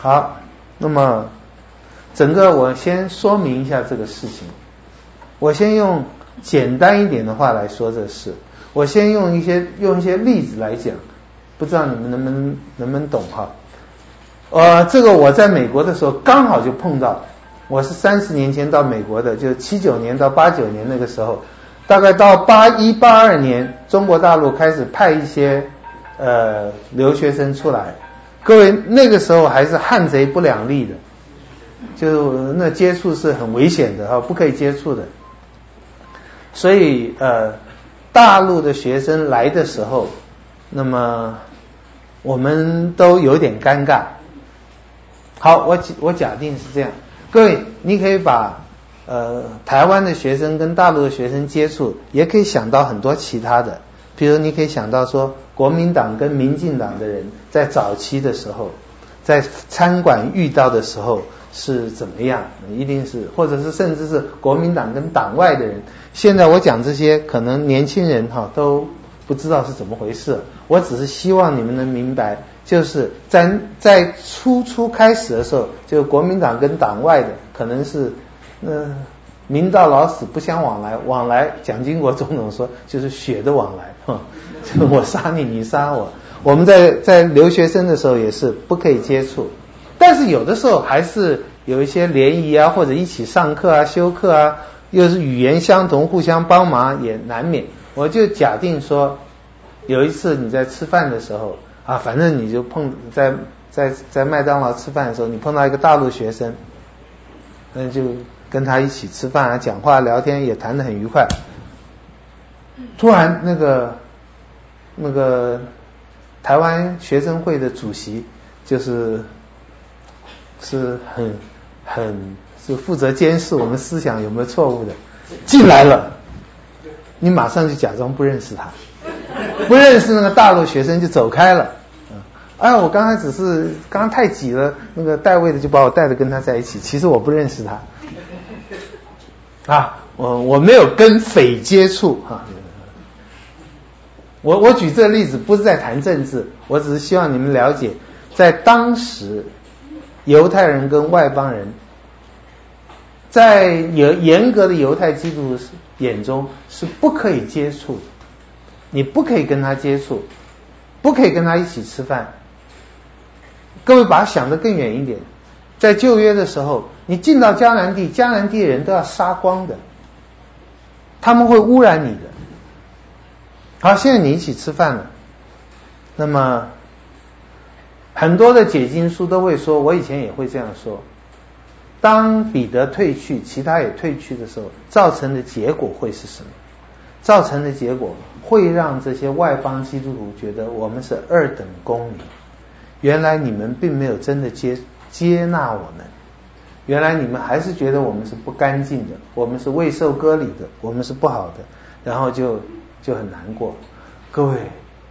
好，那么整个我先说明一下这个事情。我先用简单一点的话来说这事。我先用一些用一些例子来讲，不知道你们能不能能不能懂哈？呃，这个我在美国的时候刚好就碰到。我是三十年前到美国的，就是七九年到八九年那个时候，大概到八一八二年，中国大陆开始派一些呃留学生出来。各位那个时候还是汉贼不两立的，就那接触是很危险的哈，不可以接触的。所以呃，大陆的学生来的时候，那么我们都有点尴尬。好，我我假定是这样。各位，你可以把呃台湾的学生跟大陆的学生接触，也可以想到很多其他的，比如你可以想到说，国民党跟民进党的人在早期的时候，在餐馆遇到的时候是怎么样？一定是，或者是甚至是国民党跟党外的人。现在我讲这些，可能年轻人哈都不知道是怎么回事。我只是希望你们能明白。就是在在初初开始的时候，就国民党跟党外的可能是，呃，民到老死不相往来，往来蒋经国总统说就是血的往来，哼，就我杀你，你杀我。我们在在留学生的时候也是不可以接触，但是有的时候还是有一些联谊啊，或者一起上课啊、修课啊，又是语言相同，互相帮忙也难免。我就假定说，有一次你在吃饭的时候。啊，反正你就碰在在在麦当劳吃饭的时候，你碰到一个大陆学生，那就跟他一起吃饭啊，讲话聊天也谈得很愉快。突然，那个那个台湾学生会的主席，就是是很很是负责监视我们思想有没有错误的，进来了，你马上就假装不认识他。<laughs> 不认识那个大陆学生就走开了，嗯，哎，我刚才只是刚刚太挤了，那个带位的就把我带着跟他在一起，其实我不认识他，啊，我我没有跟匪接触哈，我我举这个例子不是在谈政治，我只是希望你们了解，在当时犹太人跟外邦人，在严严格的犹太基督眼中是不可以接触的。你不可以跟他接触，不可以跟他一起吃饭。各位把想得更远一点，在旧约的时候，你进到迦南地，迦南地的人都要杀光的，他们会污染你的。好，现在你一起吃饭了，那么很多的解经书都会说，我以前也会这样说：当彼得退去，其他也退去的时候，造成的结果会是什么？造成的结果会让这些外邦基督徒觉得我们是二等公民。原来你们并没有真的接接纳我们，原来你们还是觉得我们是不干净的，我们是未受割礼的，我们是不好的，然后就就很难过。各位，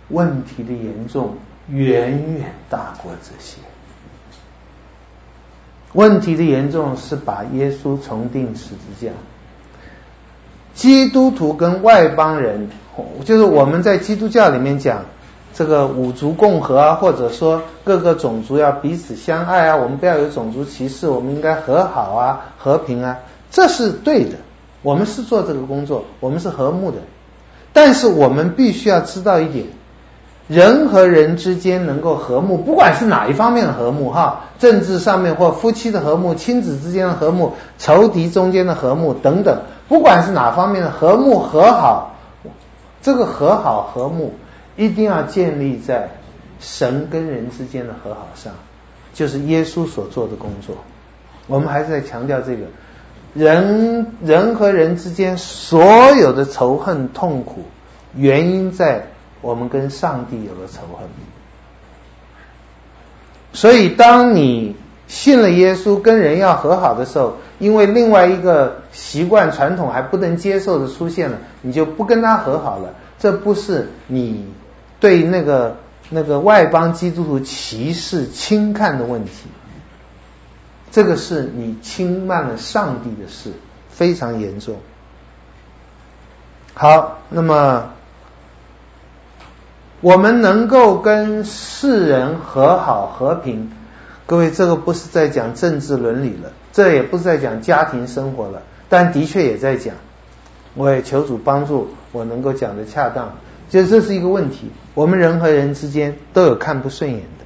问题的严重远远大过这些。问题的严重是把耶稣重钉十字架。基督徒跟外邦人，就是我们在基督教里面讲这个五族共和啊，或者说各个种族要彼此相爱啊，我们不要有种族歧视，我们应该和好啊，和平啊，这是对的。我们是做这个工作，我们是和睦的。但是我们必须要知道一点，人和人之间能够和睦，不管是哪一方面的和睦哈，政治上面或夫妻的和睦，亲子之间的和睦，仇敌中间的和睦等等。不管是哪方面的和睦和好，这个和好和睦一定要建立在神跟人之间的和好上，就是耶稣所做的工作。我们还是在强调这个，人人和人之间所有的仇恨痛苦，原因在我们跟上帝有了仇恨。所以当你信了耶稣，跟人要和好的时候，因为另外一个习惯传统还不能接受的出现了，你就不跟他和好了。这不是你对那个那个外邦基督徒歧视轻看的问题，这个是你轻慢了上帝的事，非常严重。好，那么我们能够跟世人和好和平，各位，这个不是在讲政治伦理了，这也不是在讲家庭生活了，但的确也在讲。我也求主帮助我能够讲得恰当，就这是一个问题。我们人和人之间都有看不顺眼的，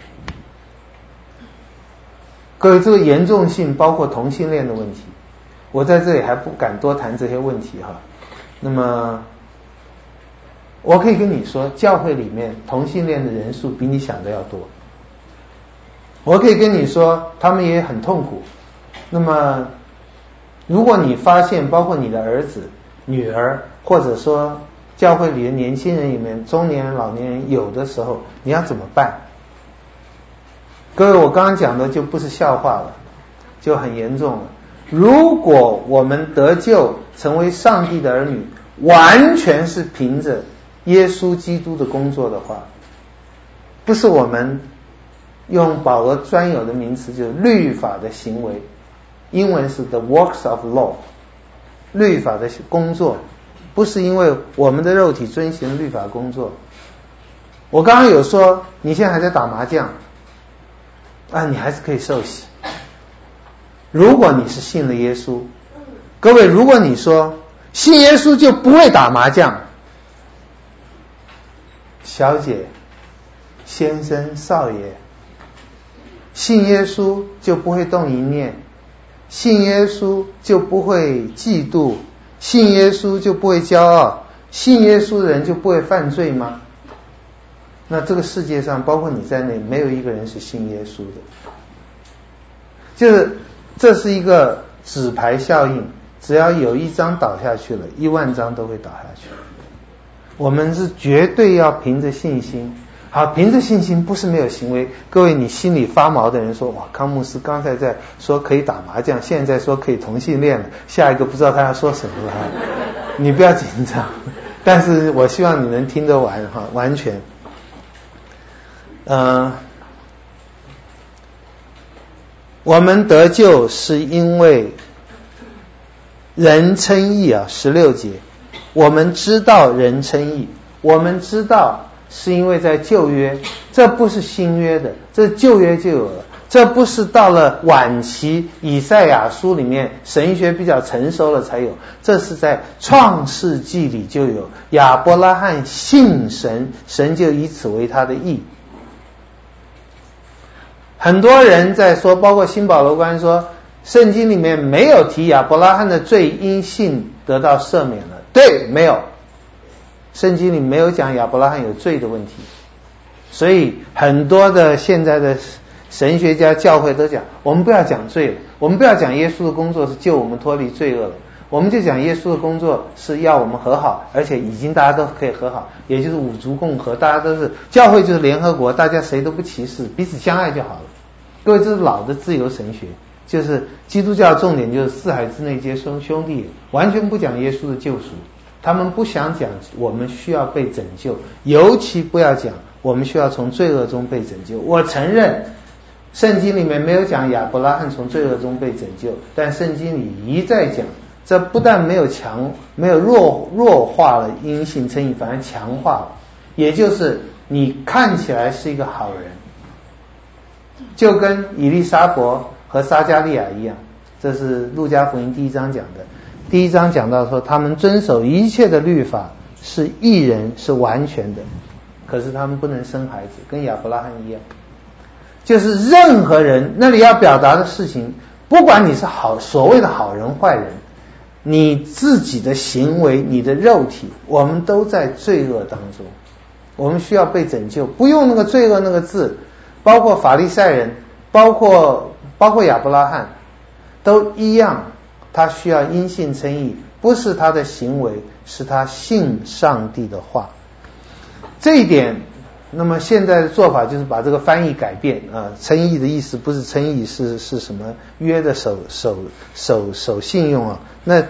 各位，这个严重性包括同性恋的问题。我在这里还不敢多谈这些问题哈。那么，我可以跟你说，教会里面同性恋的人数比你想的要多。我可以跟你说，他们也很痛苦。那么，如果你发现，包括你的儿子。女儿，或者说教会里的年轻人里面，中年、老年人有的时候，你要怎么办？各位，我刚刚讲的就不是笑话了，就很严重了。如果我们得救，成为上帝的儿女，完全是凭着耶稣基督的工作的话，不是我们用保罗专有的名词，就是律法的行为，英文是 the works of law。律法的工作，不是因为我们的肉体遵循律法工作。我刚刚有说，你现在还在打麻将，啊，你还是可以受洗。如果你是信了耶稣，各位，如果你说信耶稣就不会打麻将，小姐、先生、少爷，信耶稣就不会动一念。信耶稣就不会嫉妒，信耶稣就不会骄傲，信耶稣的人就不会犯罪吗？那这个世界上包括你在内，没有一个人是信耶稣的。就是这是一个纸牌效应，只要有一张倒下去了，一万张都会倒下去。我们是绝对要凭着信心。好，凭着信心不是没有行为。各位，你心里发毛的人说：“哇，康牧师刚才在说可以打麻将，现在说可以同性恋了，下一个不知道他要说什么了。<laughs> ”你不要紧张，但是我希望你能听得完哈，完全。嗯、我们得救是因为人称义啊，十六节，我们知道人称义，我们知道。是因为在旧约，这不是新约的，这旧约就有了。这不是到了晚期以赛亚书里面神学比较成熟了才有，这是在创世纪里就有。亚伯拉罕信神，神就以此为他的义。很多人在说，包括新保罗观说，圣经里面没有提亚伯拉罕的罪因信得到赦免了。对，没有。圣经里没有讲亚伯拉罕有罪的问题，所以很多的现在的神学家、教会都讲，我们不要讲罪了，我们不要讲耶稣的工作是救我们脱离罪恶了，我们就讲耶稣的工作是要我们和好，而且已经大家都可以和好，也就是五族共和，大家都是教会就是联合国，大家谁都不歧视，彼此相爱就好了。各位，这是老的自由神学，就是基督教重点就是四海之内皆兄兄弟，完全不讲耶稣的救赎。他们不想讲我们需要被拯救，尤其不要讲我们需要从罪恶中被拯救。我承认圣经里面没有讲亚伯拉罕从罪恶中被拯救，但圣经里一再讲，这不但没有强，没有弱弱化了因信称义，反而强化了。也就是你看起来是一个好人，就跟以利沙伯和撒迦利亚一样，这是路加福音第一章讲的。第一章讲到说，他们遵守一切的律法，是一人，是完全的。可是他们不能生孩子，跟亚伯拉罕一样。就是任何人那里要表达的事情，不管你是好所谓的好人坏人，你自己的行为、你的肉体，我们都在罪恶当中。我们需要被拯救，不用那个罪恶那个字，包括法利赛人，包括包括亚伯拉罕，都一样。他需要因信称义，不是他的行为，是他信上帝的话。这一点那么现在的做法就是把这个翻译改变啊，称义的意思不是称义，是是什么约的守守守守信用啊？那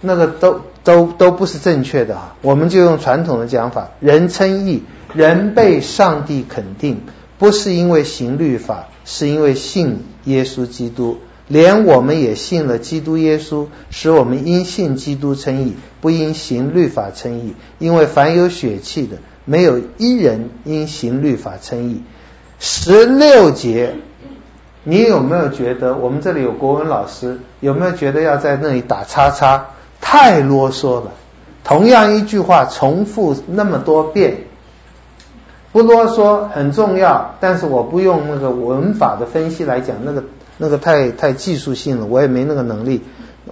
那个都都都不是正确的啊！我们就用传统的讲法，人称义，人被上帝肯定，不是因为行律法，是因为信耶稣基督。连我们也信了基督耶稣，使我们因信基督称义，不因行律法称义。因为凡有血气的，没有一人因行律法称义。十六节，你有没有觉得我们这里有国文老师？有没有觉得要在那里打叉叉？太啰嗦了。同样一句话重复那么多遍，不啰嗦很重要。但是我不用那个文法的分析来讲那个。那个太太技术性了，我也没那个能力。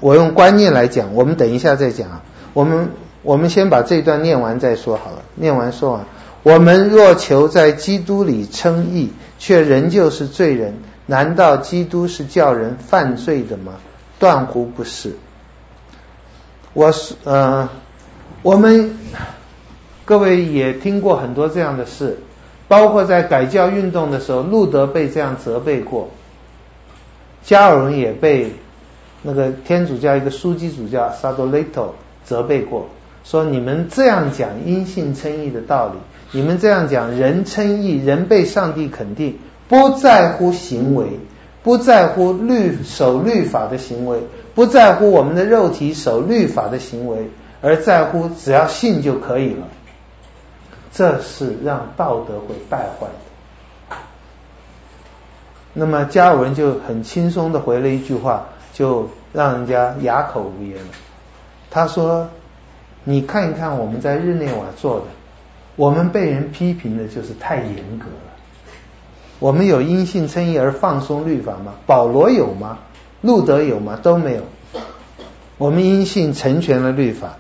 我用观念来讲，我们等一下再讲。我们我们先把这段念完再说好了。念完说完，我们若求在基督里称义，却仍旧是罪人，难道基督是叫人犯罪的吗？断乎不是。我是呃，我们各位也听过很多这样的事，包括在改教运动的时候，路德被这样责备过。加尔文也被那个天主教一个枢机主教萨多雷托责备过，说你们这样讲因信称义的道理，你们这样讲人称义，人被上帝肯定，不在乎行为，不在乎律守律法的行为，不在乎我们的肉体守律法的行为，而在乎只要信就可以了，这是让道德会败坏的。那么加尔文就很轻松的回了一句话，就让人家哑口无言了。他说：“你看一看我们在日内瓦做的，我们被人批评的就是太严格了。我们有因信称义而放松律法吗？保罗有吗？路德有吗？都没有。我们因信成全了律法。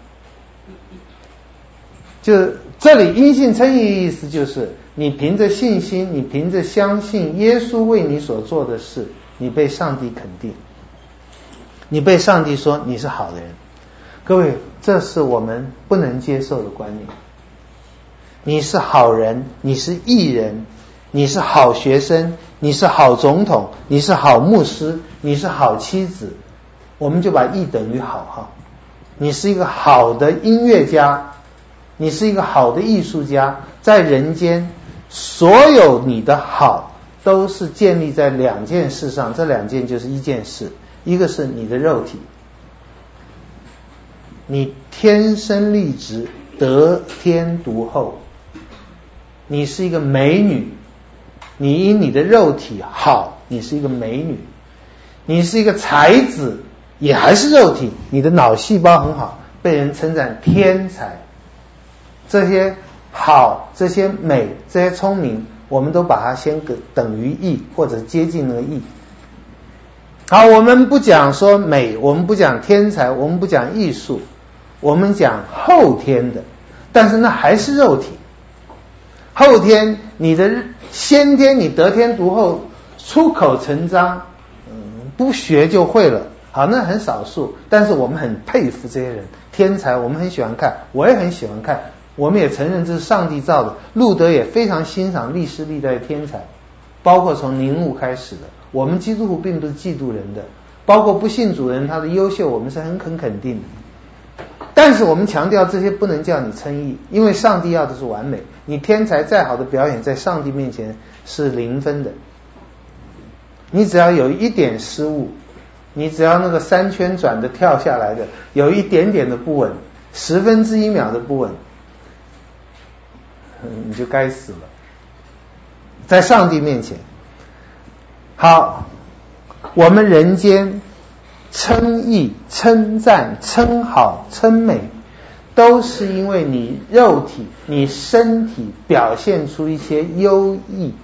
就这里因信称义意思就是。”你凭着信心，你凭着相信耶稣为你所做的事，你被上帝肯定，你被上帝说你是好的人。各位，这是我们不能接受的观念。你是好人，你是艺人，你是好学生，你是好总统，你是好牧师，你是好妻子，我们就把义等于好哈。你是一个好的音乐家，你是一个好的艺术家，在人间。所有你的好都是建立在两件事上，这两件就是一件事，一个是你的肉体，你天生丽质，得天独厚，你是一个美女，你因你的肉体好，你是一个美女，你是一个才子，也还是肉体，你的脑细胞很好，被人称赞天才，这些。好，这些美，这些聪明，我们都把它先给等于义，或者接近那个义。好，我们不讲说美，我们不讲天才，我们不讲艺术，我们讲后天的，但是那还是肉体。后天你的先天你得天独厚，出口成章，嗯，不学就会了。好，那很少数，但是我们很佩服这些人，天才，我们很喜欢看，我也很喜欢看。我们也承认这是上帝造的，路德也非常欣赏历世历代的天才，包括从宁雾开始的。我们基督徒并不是嫉妒人的，包括不信主人他的优秀，我们是很肯肯定的。但是我们强调这些不能叫你称义，因为上帝要的是完美。你天才再好的表演，在上帝面前是零分的。你只要有一点失误，你只要那个三圈转的跳下来的有一点点的不稳，十分之一秒的不稳。你就该死了，在上帝面前。好，我们人间称义、称赞、称好、称美，都是因为你肉体、你身体表现出一些优异，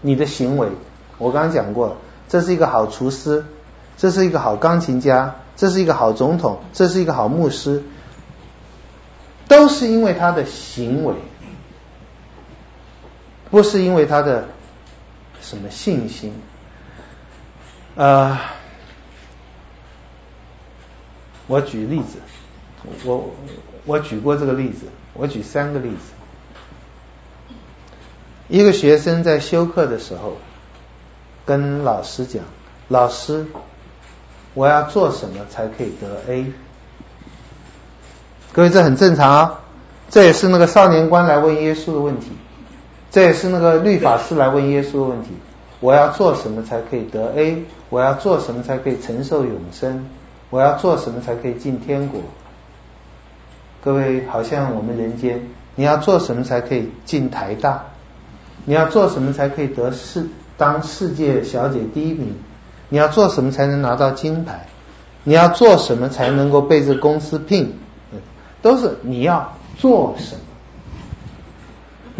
你的行为。我刚刚讲过，这是一个好厨师，这是一个好钢琴家，这是一个好总统，这是一个好牧师，都是因为他的行为。不是因为他的什么信心，呃，我举例子，我我举过这个例子，我举三个例子。一个学生在修课的时候，跟老师讲：“老师，我要做什么才可以得 A？” 各位，这很正常啊，这也是那个少年官来问耶稣的问题，这也是那个律法师来问耶稣的问题。我要做什么才可以得 A？我要做什么才可以承受永生？我要做什么才可以进天国？各位，好像我们人间，你要做什么才可以进台大？你要做什么才可以得世当世界小姐第一名？你要做什么才能拿到金牌？你要做什么才能够被这公司聘？都是你要做什么？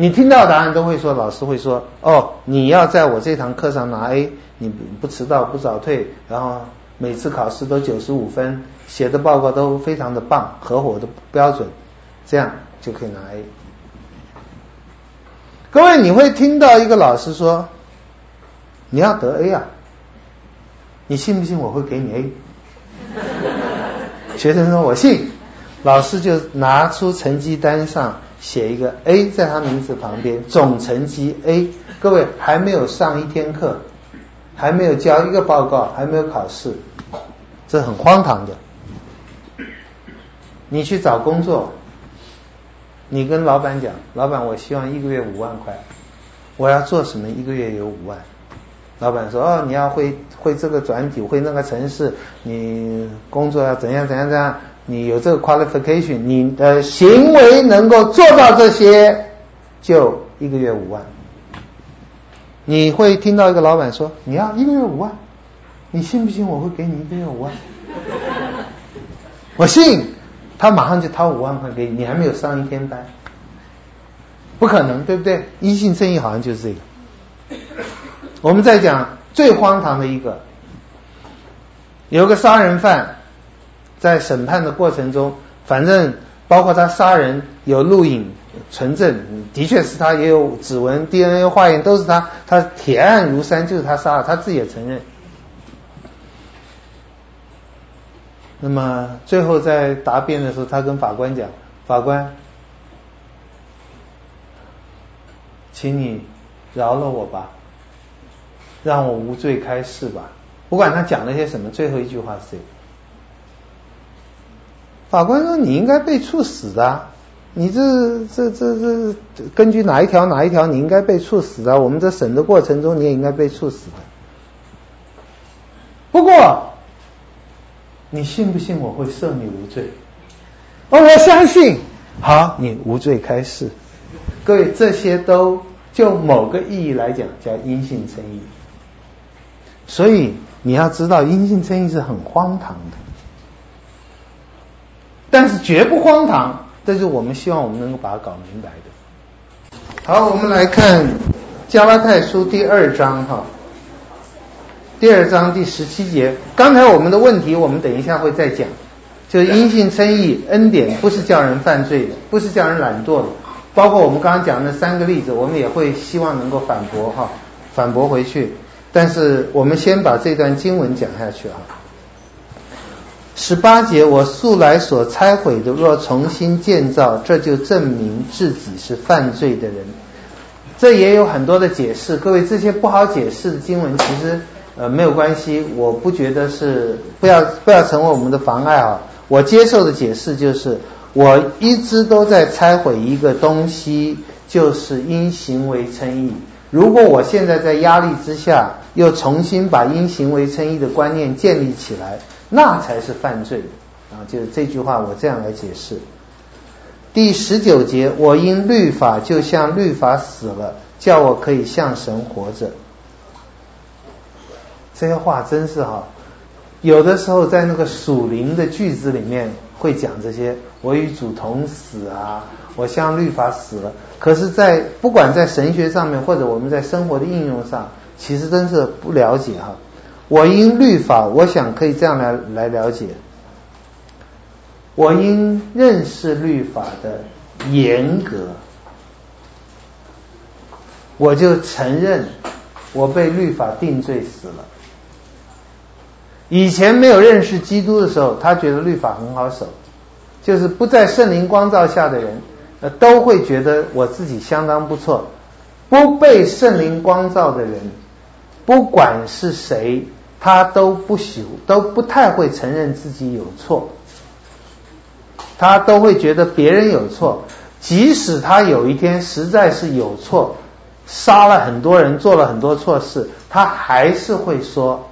你听到答案都会说，老师会说，哦，你要在我这堂课上拿 A，你不迟到不早退，然后每次考试都九十五分，写的报告都非常的棒，合伙的标准，这样就可以拿 A。各位，你会听到一个老师说：“你要得 A 啊，你信不信我会给你 A？” <laughs> 学生说：“我信。”老师就拿出成绩单上写一个 A 在他名字旁边，总成绩 A。各位还没有上一天课，还没有交一个报告，还没有考试，这很荒唐的。你去找工作。你跟老板讲，老板，我希望一个月五万块，我要做什么？一个月有五万。老板说，哦，你要会会这个转体，会那个程式，你工作要怎样怎样怎样，你有这个 qualification，你的行为能够做到这些，就一个月五万。你会听到一个老板说，你要一个月五万，你信不信我会给你一个月五万？<laughs> 我信。他马上就掏五万块给你，你还没有上一天班，不可能，对不对？一信称义好像就是这个。我们再讲最荒唐的一个，有个杀人犯在审判的过程中，反正包括他杀人有录影存证，的确是他，也有指纹、DNA 化验都是他，他铁案如山，就是他杀了，他自己也承认。那么最后在答辩的时候，他跟法官讲：“法官，请你饶了我吧，让我无罪开释吧。”不管他讲了些什么，最后一句话是这个。法官说：“你应该被处死的，你这这这这根据哪一条哪一条，你应该被处死的。我们在审的过程中，你也应该被处死的。不过。”你信不信我会赦你无罪？哦，我相信。好，你无罪开释。各位，这些都就某个意义来讲叫阴性称义。所以你要知道，阴性称义是很荒唐的，但是绝不荒唐。这是我们希望我们能够把它搞明白的。好，我们来看加拉太书第二章哈。第二章第十七节，刚才我们的问题，我们等一下会再讲。就是因信称义，恩典不是叫人犯罪的，不是叫人懒惰的。包括我们刚刚讲的三个例子，我们也会希望能够反驳哈，反驳回去。但是我们先把这段经文讲下去啊。十八节，我素来所拆毁的，若重新建造，这就证明自己是犯罪的人。这也有很多的解释，各位这些不好解释的经文，其实。呃，没有关系，我不觉得是不要不要成为我们的妨碍啊。我接受的解释就是，我一直都在拆毁一个东西，就是因行为称义。如果我现在在压力之下，又重新把因行为称义的观念建立起来，那才是犯罪啊。就是这句话，我这样来解释。第十九节，我因律法就像律法死了，叫我可以向神活着。这些话真是哈，有的时候在那个属灵的句子里面会讲这些，我与主同死啊，我向律法死了。可是，在不管在神学上面，或者我们在生活的应用上，其实真是不了解哈。我因律法，我想可以这样来来了解，我因认识律法的严格，我就承认我被律法定罪死了。以前没有认识基督的时候，他觉得律法很好守，就是不在圣灵光照下的人，呃，都会觉得我自己相当不错。不被圣灵光照的人，不管是谁，他都不喜都不太会承认自己有错，他都会觉得别人有错，即使他有一天实在是有错，杀了很多人，做了很多错事，他还是会说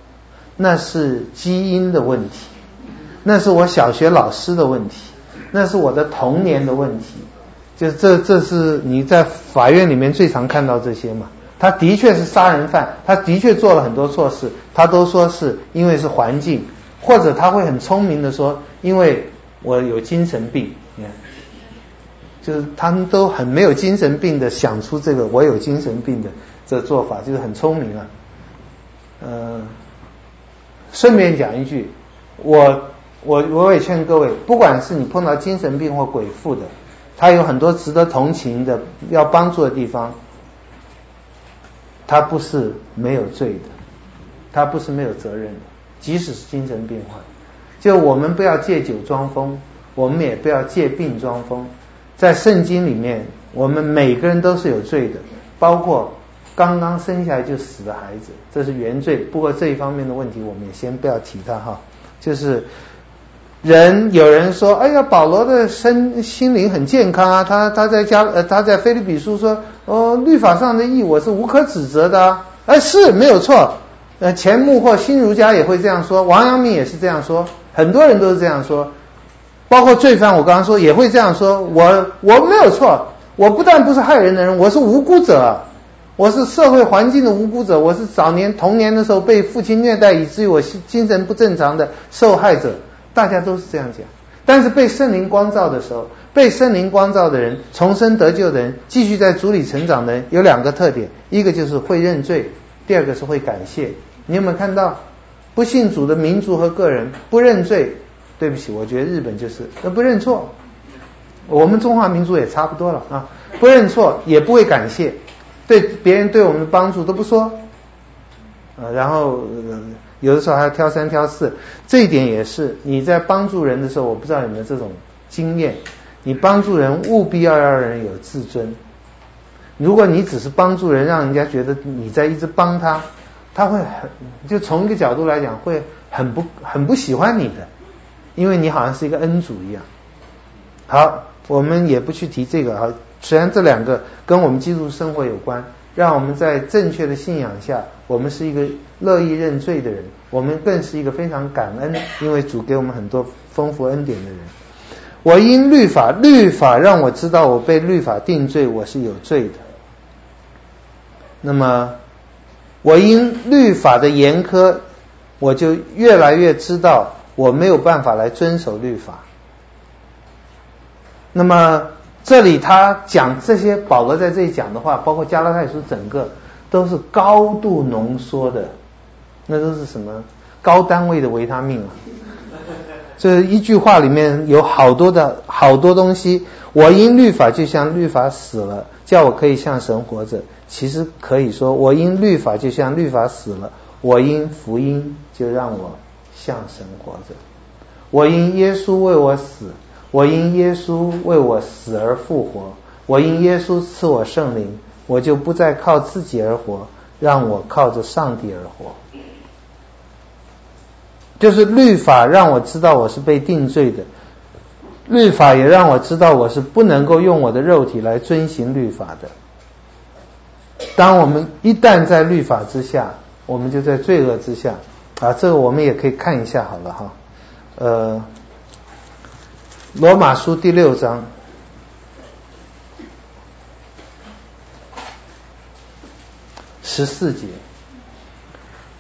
那是基因的问题，那是我小学老师的问题，那是我的童年的问题。就这，这是你在法院里面最常看到这些嘛？他的确是杀人犯，他的确做了很多错事，他都说是因为是环境，或者他会很聪明的说，因为我有精神病，你看，就是他们都很没有精神病的想出这个我有精神病的这做法，就是很聪明啊。呃，顺便讲一句，我我我也劝各位，不管是你碰到精神病或鬼附的。他有很多值得同情的、要帮助的地方，他不是没有罪的，他不是没有责任的，即使是精神病患，就我们不要借酒装疯，我们也不要借病装疯。在圣经里面，我们每个人都是有罪的，包括刚刚生下来就死的孩子，这是原罪。不过这一方面的问题，我们也先不要提它哈，就是。人有人说：“哎呀，保罗的身心灵很健康啊，他他在家呃他在腓立比书说哦，律法上的义我是无可指责的啊，哎是没有错，呃钱穆或新儒家也会这样说，王阳明也是这样说，很多人都是这样说，包括罪犯我刚刚说也会这样说，我我没有错，我不但不是害人的人，我是无辜者，我是社会环境的无辜者，我是早年童年的时候被父亲虐待以至于我精神不正常的受害者。”大家都是这样讲，但是被圣灵光照的时候，被圣灵光照的人，重生得救的人，继续在主里成长的人，有两个特点，一个就是会认罪，第二个是会感谢。你有没有看到，不信主的民族和个人不认罪？对不起，我觉得日本就是那不认错，我们中华民族也差不多了啊，不认错也不会感谢，对别人对我们的帮助都不说，呃，然后。呃有的时候还要挑三挑四，这一点也是你在帮助人的时候，我不知道有没有这种经验。你帮助人务必要让人有自尊。如果你只是帮助人，让人家觉得你在一直帮他，他会很就从一个角度来讲会很不很不喜欢你的，因为你好像是一个恩主一样。好，我们也不去提这个啊，虽然这两个跟我们基督生活有关。让我们在正确的信仰下，我们是一个乐意认罪的人，我们更是一个非常感恩，因为主给我们很多丰富恩典的人。我因律法，律法让我知道我被律法定罪，我是有罪的。那么，我因律法的严苛，我就越来越知道我没有办法来遵守律法。那么。这里他讲这些，保罗在这里讲的话，包括加拉太书整个都是高度浓缩的，那都是什么高单位的维他命啊？<laughs> 这一句话里面有好多的好多东西。我因律法就像律法死了，叫我可以向神活着。其实可以说，我因律法就像律法死了，我因福音就让我向神活着。我因耶稣为我死。我因耶稣为我死而复活，我因耶稣赐我圣灵，我就不再靠自己而活，让我靠着上帝而活。就是律法让我知道我是被定罪的，律法也让我知道我是不能够用我的肉体来遵行律法的。当我们一旦在律法之下，我们就在罪恶之下啊！这个我们也可以看一下好了哈，呃。罗马书第六章十四节，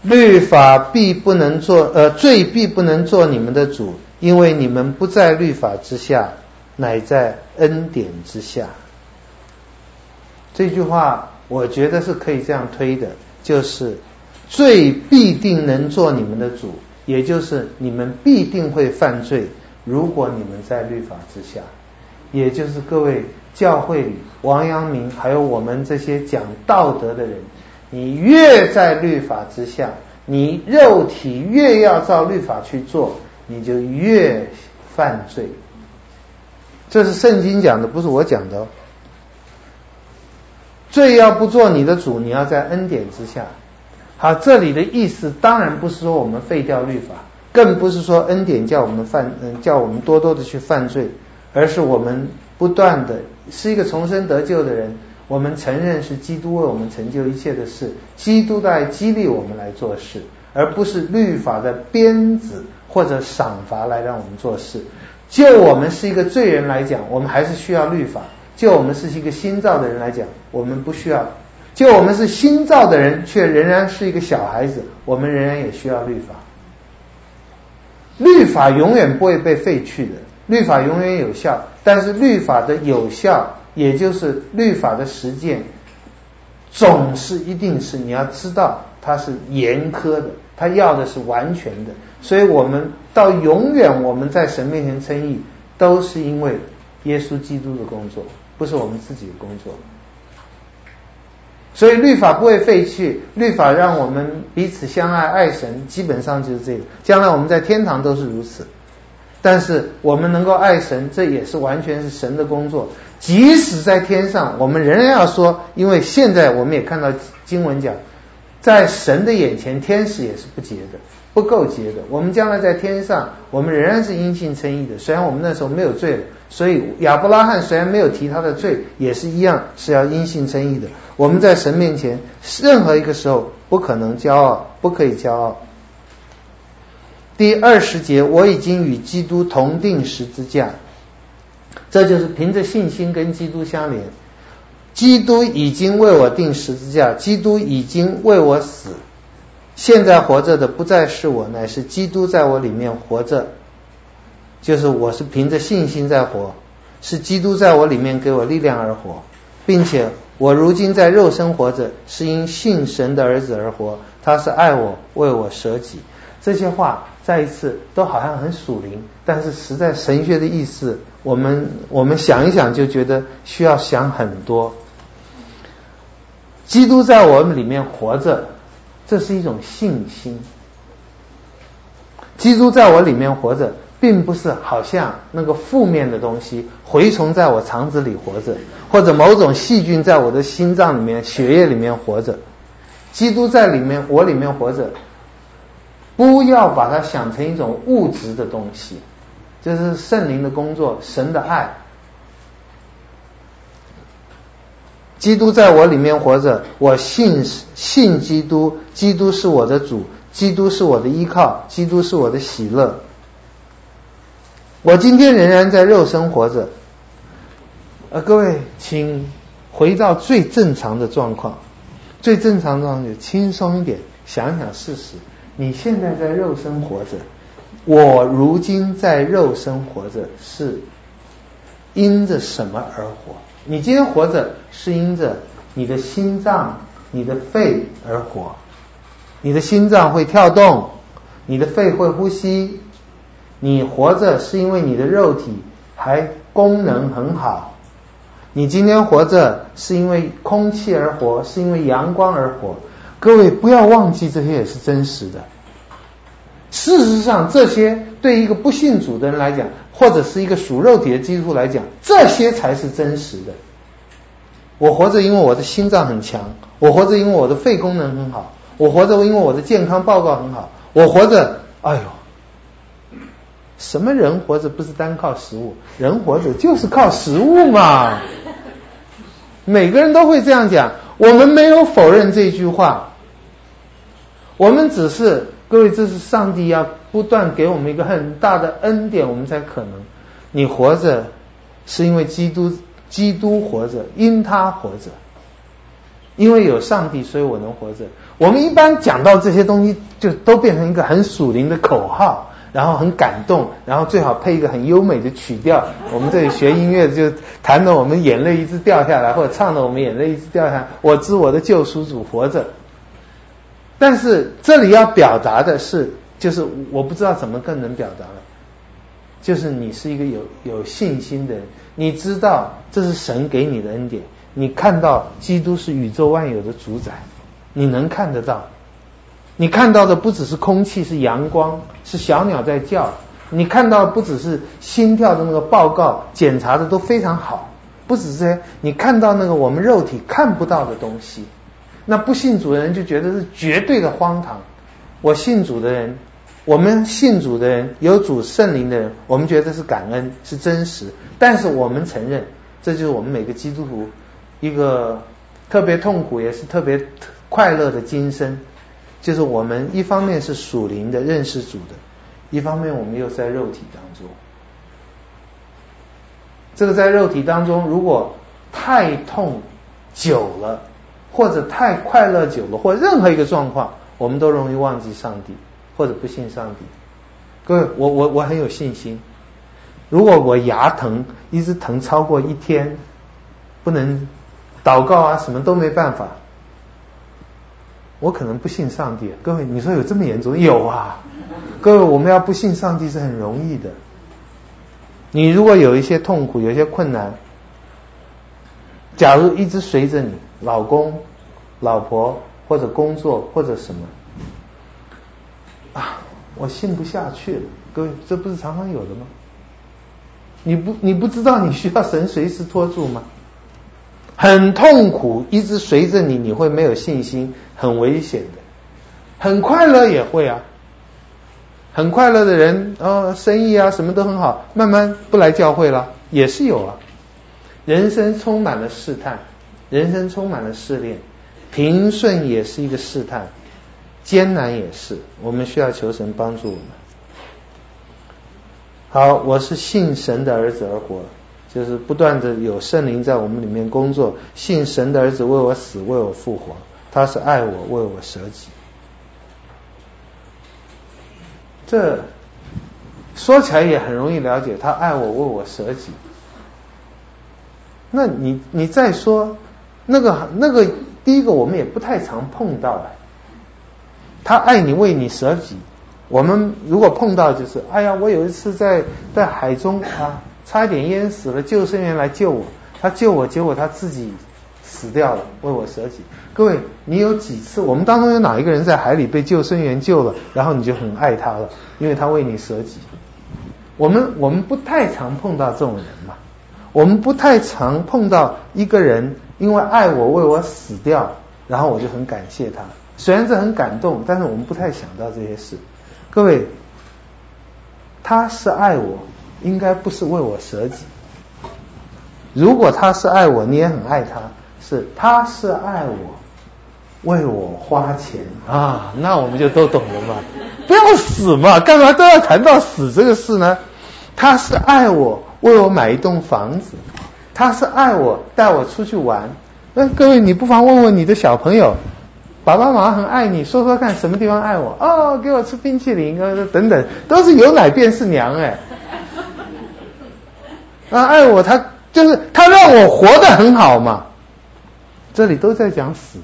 律法必不能做，呃，罪必不能做你们的主，因为你们不在律法之下，乃在恩典之下。这句话我觉得是可以这样推的，就是罪必定能做你们的主，也就是你们必定会犯罪。如果你们在律法之下，也就是各位教会里王阳明还有我们这些讲道德的人，你越在律法之下，你肉体越要照律法去做，你就越犯罪。这是圣经讲的，不是我讲的。罪要不做你的主，你要在恩典之下。好，这里的意思当然不是说我们废掉律法，更不是说恩典叫我们犯，嗯，叫我们多多的去犯罪，而是我们不断的是一个重生得救的人，我们承认是基督为我们成就一切的事，基督在激励我们来做事，而不是律法的鞭子或者赏罚来让我们做事。就我们是一个罪人来讲，我们还是需要律法；就我们是一个新造的人来讲，我们不需要。就我们是新造的人，却仍然是一个小孩子，我们仍然也需要律法。律法永远不会被废去的，律法永远有效。但是律法的有效，也就是律法的实践，总是一定是你要知道它是严苛的，它要的是完全的。所以我们到永远我们在神面前称义，都是因为耶稣基督的工作，不是我们自己的工作。所以律法不会废去，律法让我们彼此相爱、爱神，基本上就是这个。将来我们在天堂都是如此。但是我们能够爱神，这也是完全是神的工作。即使在天上，我们仍然要说，因为现在我们也看到经文讲，在神的眼前，天使也是不洁的。不够洁的，我们将来在天上，我们仍然是因信称义的。虽然我们那时候没有罪了，所以亚伯拉罕虽然没有提他的罪，也是一样是要因信称义的。我们在神面前，任何一个时候不可能骄傲，不可以骄傲。第二十节，我已经与基督同钉十字架，这就是凭着信心跟基督相连。基督已经为我钉十字架，基督已经为我死。现在活着的不再是我，乃是基督在我里面活着。就是我是凭着信心在活，是基督在我里面给我力量而活，并且我如今在肉身活着，是因信神的儿子而活。他是爱我，为我舍己。这些话再一次都好像很属灵，但是实在神学的意思，我们我们想一想就觉得需要想很多。基督在我们里面活着。这是一种信心。基督在我里面活着，并不是好像那个负面的东西，蛔虫在我肠子里活着，或者某种细菌在我的心脏里面、血液里面活着。基督在里面，我里面活着，不要把它想成一种物质的东西，这是圣灵的工作，神的爱。基督在我里面活着，我信信基督，基督是我的主，基督是我的依靠，基督是我的喜乐。我今天仍然在肉身活着。呃，各位，请回到最正常的状况，最正常的状况轻松一点，想想事实。你现在在肉身活着，我如今在肉身活着，是因着什么而活？你今天活着是因着你的心脏、你的肺而活。你的心脏会跳动，你的肺会呼吸。你活着是因为你的肉体还功能很好。你今天活着是因为空气而活，是因为阳光而活。各位不要忘记，这些也是真实的。事实上，这些对一个不信主的人来讲，或者是一个属肉体的基督徒来讲，这些才是真实的。我活着，因为我的心脏很强；我活着，因为我的肺功能很好；我活着，因为我的健康报告很好；我活着，哎呦，什么人活着不是单靠食物？人活着就是靠食物嘛。<laughs> 每个人都会这样讲，我们没有否认这句话，我们只是。各位，这是上帝要不断给我们一个很大的恩典，我们才可能。你活着是因为基督，基督活着，因他活着。因为有上帝，所以我能活着。我们一般讲到这些东西，就都变成一个很属灵的口号，然后很感动，然后最好配一个很优美的曲调。我们这里学音乐就弹得我们眼泪一直掉下来，或者唱得我们眼泪一直掉下来。我知我的救赎主活着。但是这里要表达的是，就是我不知道怎么更能表达了，就是你是一个有有信心的人，你知道这是神给你的恩典，你看到基督是宇宙万有的主宰，你能看得到，你看到的不只是空气，是阳光，是小鸟在叫，你看到不只是心跳的那个报告，检查的都非常好，不只是这些，你看到那个我们肉体看不到的东西，那不信主的人就觉得是绝对的荒唐。我信主的人，我们信主的人，有主圣灵的人，我们觉得是感恩，是真实。但是我们承认，这就是我们每个基督徒一个特别痛苦，也是特别快乐的今生，就是我们一方面是属灵的认识主的，一方面我们又在肉体当中。这个在肉体当中，如果太痛久了，或者太快乐久了，或任何一个状况，我们都容易忘记上帝，或者不信上帝。各位，我我我很有信心，如果我牙疼，一直疼超过一天，不能祷告啊，什么都没办法，我可能不信上帝。各位，你说有这么严重？有啊。各位，我们要不信上帝是很容易的。你如果有一些痛苦，有一些困难，假如一直随着你，老公、老婆或者工作或者什么啊，我信不下去了。各位，这不是常常有的吗？你不你不知道你需要神随时托住吗？很痛苦，一直随着你，你会没有信心，很危险的。很快乐也会啊。很快乐的人，哦，生意啊什么都很好，慢慢不来教会了，也是有啊。人生充满了试探，人生充满了试炼，平顺也是一个试探，艰难也是，我们需要求神帮助我们。好，我是信神的儿子而活，就是不断的有圣灵在我们里面工作，信神的儿子为我死，为我复活，他是爱我，为我舍己。这说起来也很容易了解，他爱我，为我舍己。那你你再说那个那个第一个，我们也不太常碰到哎。他爱你，为你舍己。我们如果碰到，就是哎呀，我有一次在在海中啊，差一点淹死了，救生员来救我，他救我，结果他自己死掉了，为我舍己。各位，你有几次？我们当中有哪一个人在海里被救生员救了，然后你就很爱他了，因为他为你舍己。我们我们不太常碰到这种人嘛，我们不太常碰到一个人因为爱我为我死掉，然后我就很感谢他。虽然这很感动，但是我们不太想到这些事。各位，他是爱我，应该不是为我舍己。如果他是爱我，你也很爱他，是他是爱我。为我花钱啊，那我们就都懂了嘛。不要死嘛，干嘛都要谈到死这个事呢？他是爱我，为我买一栋房子；他是爱我，带我出去玩。那各位，你不妨问问你的小朋友，爸爸妈妈很爱你，说说看什么地方爱我？哦，给我吃冰淇淋啊，等等，都是有奶便是娘哎。啊，爱我，他就是他让我活得很好嘛。这里都在讲死。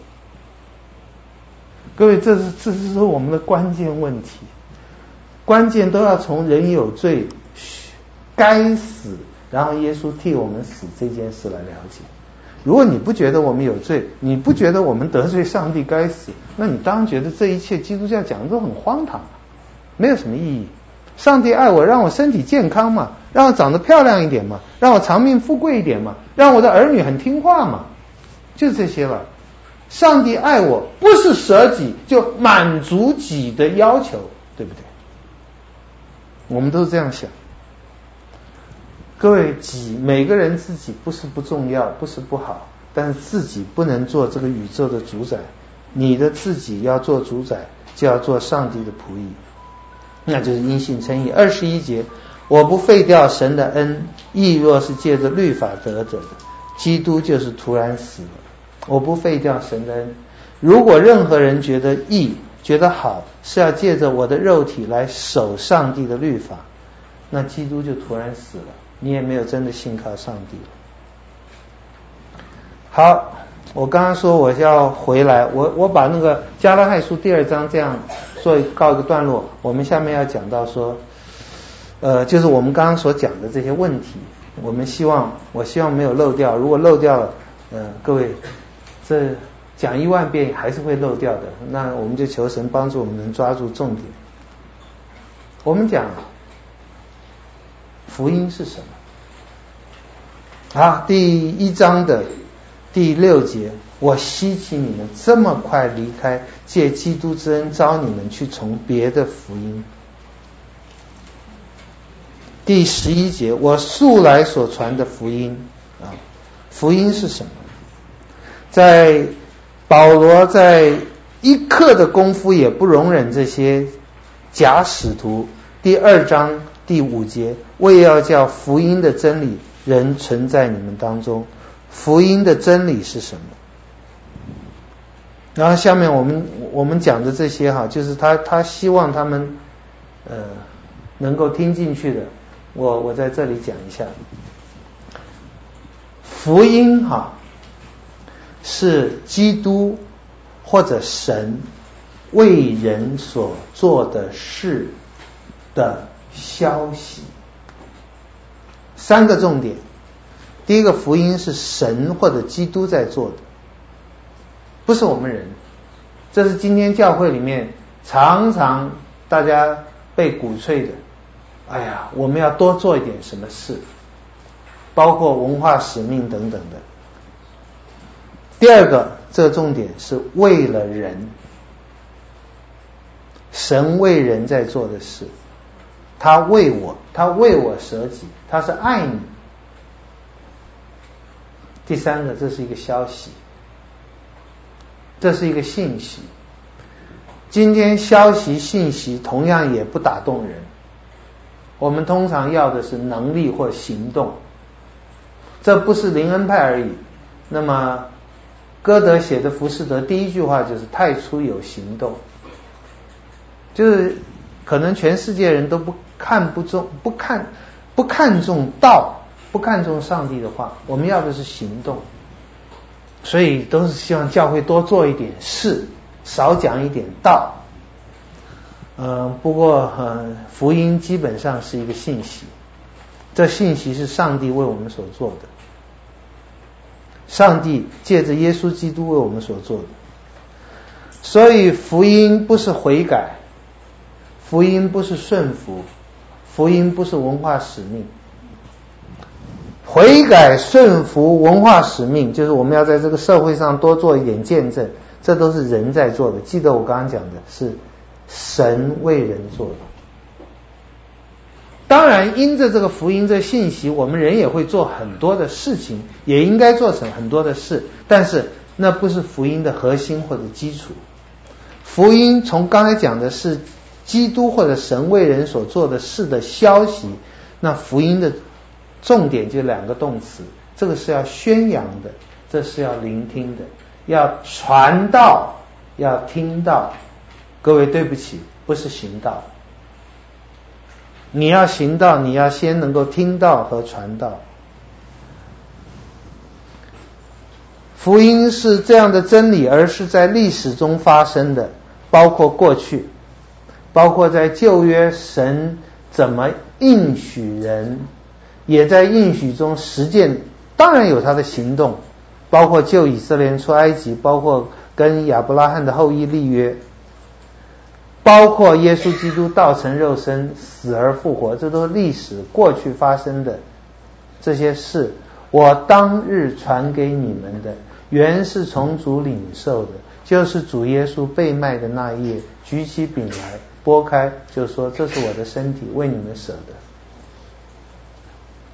各位，这是这是说我们的关键问题，关键都要从人有罪，该死，然后耶稣替我们死这件事来了解。如果你不觉得我们有罪，你不觉得我们得罪上帝该死，那你当然觉得这一切基督教讲的都很荒唐，没有什么意义。上帝爱我，让我身体健康嘛，让我长得漂亮一点嘛，让我长命富贵一点嘛，让我的儿女很听话嘛，就这些了。上帝爱我，不是舍己就满足己的要求，对不对？我们都是这样想。各位，己每个人自己不是不重要，不是不好，但是自己不能做这个宇宙的主宰。你的自己要做主宰，就要做上帝的仆役，那就是因信称义。二十一节，我不废掉神的恩，义若是借着律法得着的，基督就是徒然死了。我不废掉神的恩。如果任何人觉得义、觉得好，是要借着我的肉体来守上帝的律法，那基督就突然死了，你也没有真的信靠上帝。好，我刚刚说我要回来，我我把那个加拉太书第二章这样做告一个段落。我们下面要讲到说，呃，就是我们刚刚所讲的这些问题，我们希望，我希望没有漏掉。如果漏掉了，嗯、各位。这讲一万遍还是会漏掉的，那我们就求神帮助我们能抓住重点。我们讲福音是什么？啊，第一章的第六节，我希奇你们这么快离开，借基督之恩召你们去从别的福音。第十一节，我素来所传的福音啊，福音是什么？在保罗在一刻的功夫也不容忍这些假使徒。第二章第五节，为要叫福音的真理人存在你们当中。福音的真理是什么？然后下面我们我们讲的这些哈，就是他他希望他们呃能够听进去的。我我在这里讲一下，福音哈是基督或者神为人所做的事的消息。三个重点，第一个福音是神或者基督在做的，不是我们人。这是今天教会里面常常大家被鼓吹的。哎呀，我们要多做一点什么事，包括文化使命等等的。第二个，这重点是为了人，神为人在做的事，他为我，他为我舍己，他是爱你。第三个，这是一个消息，这是一个信息。今天消息信息同样也不打动人。我们通常要的是能力或行动，这不是灵恩派而已。那么，歌德写的《浮士德》第一句话就是“太初有行动”，就是可能全世界人都不看不重、不看不看重道、不看重上帝的话，我们要的是行动。所以都是希望教会多做一点事，少讲一点道。嗯，不过，嗯，福音基本上是一个信息，这信息是上帝为我们所做的，上帝借着耶稣基督为我们所做的，所以福音不是悔改，福音不是顺服，福音不是文化使命，悔改、顺服、文化使命，就是我们要在这个社会上多做一点见证，这都是人在做的。记得我刚刚讲的是。神为人做的，当然，因着这个福音这信息，我们人也会做很多的事情，也应该做成很多的事。但是，那不是福音的核心或者基础。福音从刚才讲的是基督或者神为人所做的事的消息，那福音的重点就两个动词，这个是要宣扬的，这是要聆听的，要传道，要听到。各位，对不起，不是行道。你要行道，你要先能够听到和传道。福音是这样的真理，而是在历史中发生的，包括过去，包括在旧约神怎么应许人，也在应许中实践。当然有他的行动，包括救以色列人出埃及，包括跟亚伯拉罕的后裔立约。包括耶稣基督道成肉身，死而复活，这都是历史过去发生的这些事。我当日传给你们的，原是从主领受的，就是主耶稣被卖的那夜，举起饼来，拨开，就说：“这是我的身体，为你们舍的。”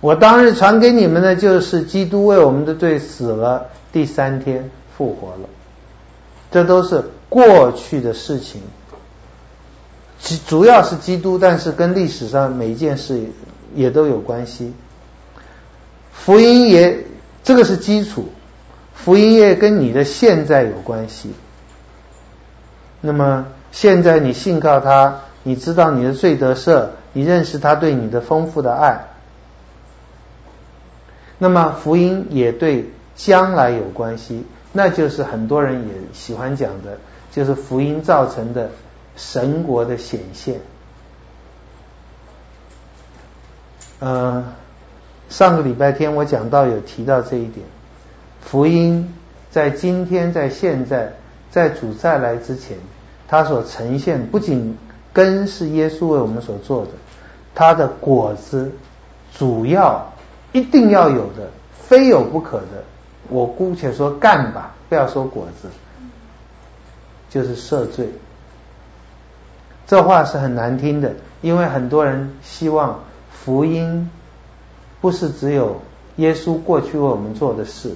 我当日传给你们的，就是基督为我们的罪死了，第三天复活了。这都是过去的事情。其主要是基督，但是跟历史上每一件事也都有关系。福音也这个是基础，福音也跟你的现在有关系。那么现在你信靠他，你知道你的罪得赦，你认识他对你的丰富的爱。那么福音也对将来有关系，那就是很多人也喜欢讲的，就是福音造成的。神国的显现，呃，上个礼拜天我讲到有提到这一点，福音在今天在现在在主再来之前，它所呈现不仅根是耶稣为我们所做的，它的果子主要一定要有的非有不可的，我姑且说干吧，不要说果子，就是赦罪。这话是很难听的，因为很多人希望福音不是只有耶稣过去为我们做的事，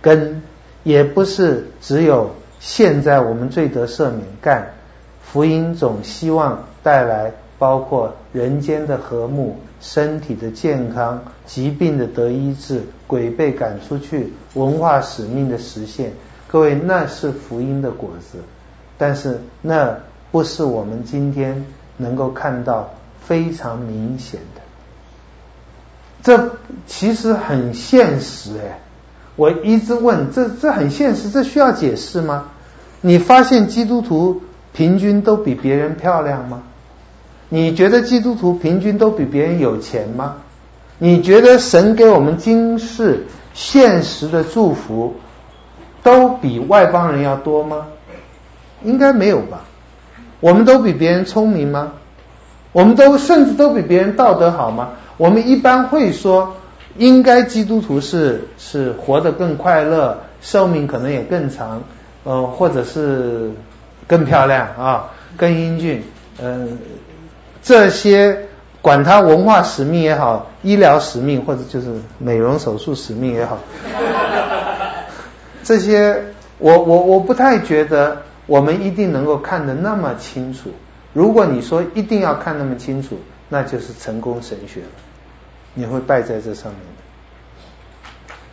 根也不是只有现在我们罪得赦免干。福音总希望带来包括人间的和睦、身体的健康、疾病的得医治、鬼被赶出去、文化使命的实现。各位，那是福音的果子，但是那。不是我们今天能够看到非常明显的，这其实很现实哎。我一直问，这这很现实，这需要解释吗？你发现基督徒平均都比别人漂亮吗？你觉得基督徒平均都比别人有钱吗？你觉得神给我们今世现实的祝福都比外邦人要多吗？应该没有吧。我们都比别人聪明吗？我们都甚至都比别人道德好吗？我们一般会说，应该基督徒是是活得更快乐，寿命可能也更长，呃，或者是更漂亮啊，更英俊，嗯、这些管他文化使命也好，医疗使命或者就是美容手术使命也好，<laughs> 这些我我我不太觉得。我们一定能够看得那么清楚。如果你说一定要看那么清楚，那就是成功神学了，你会败在这上面的。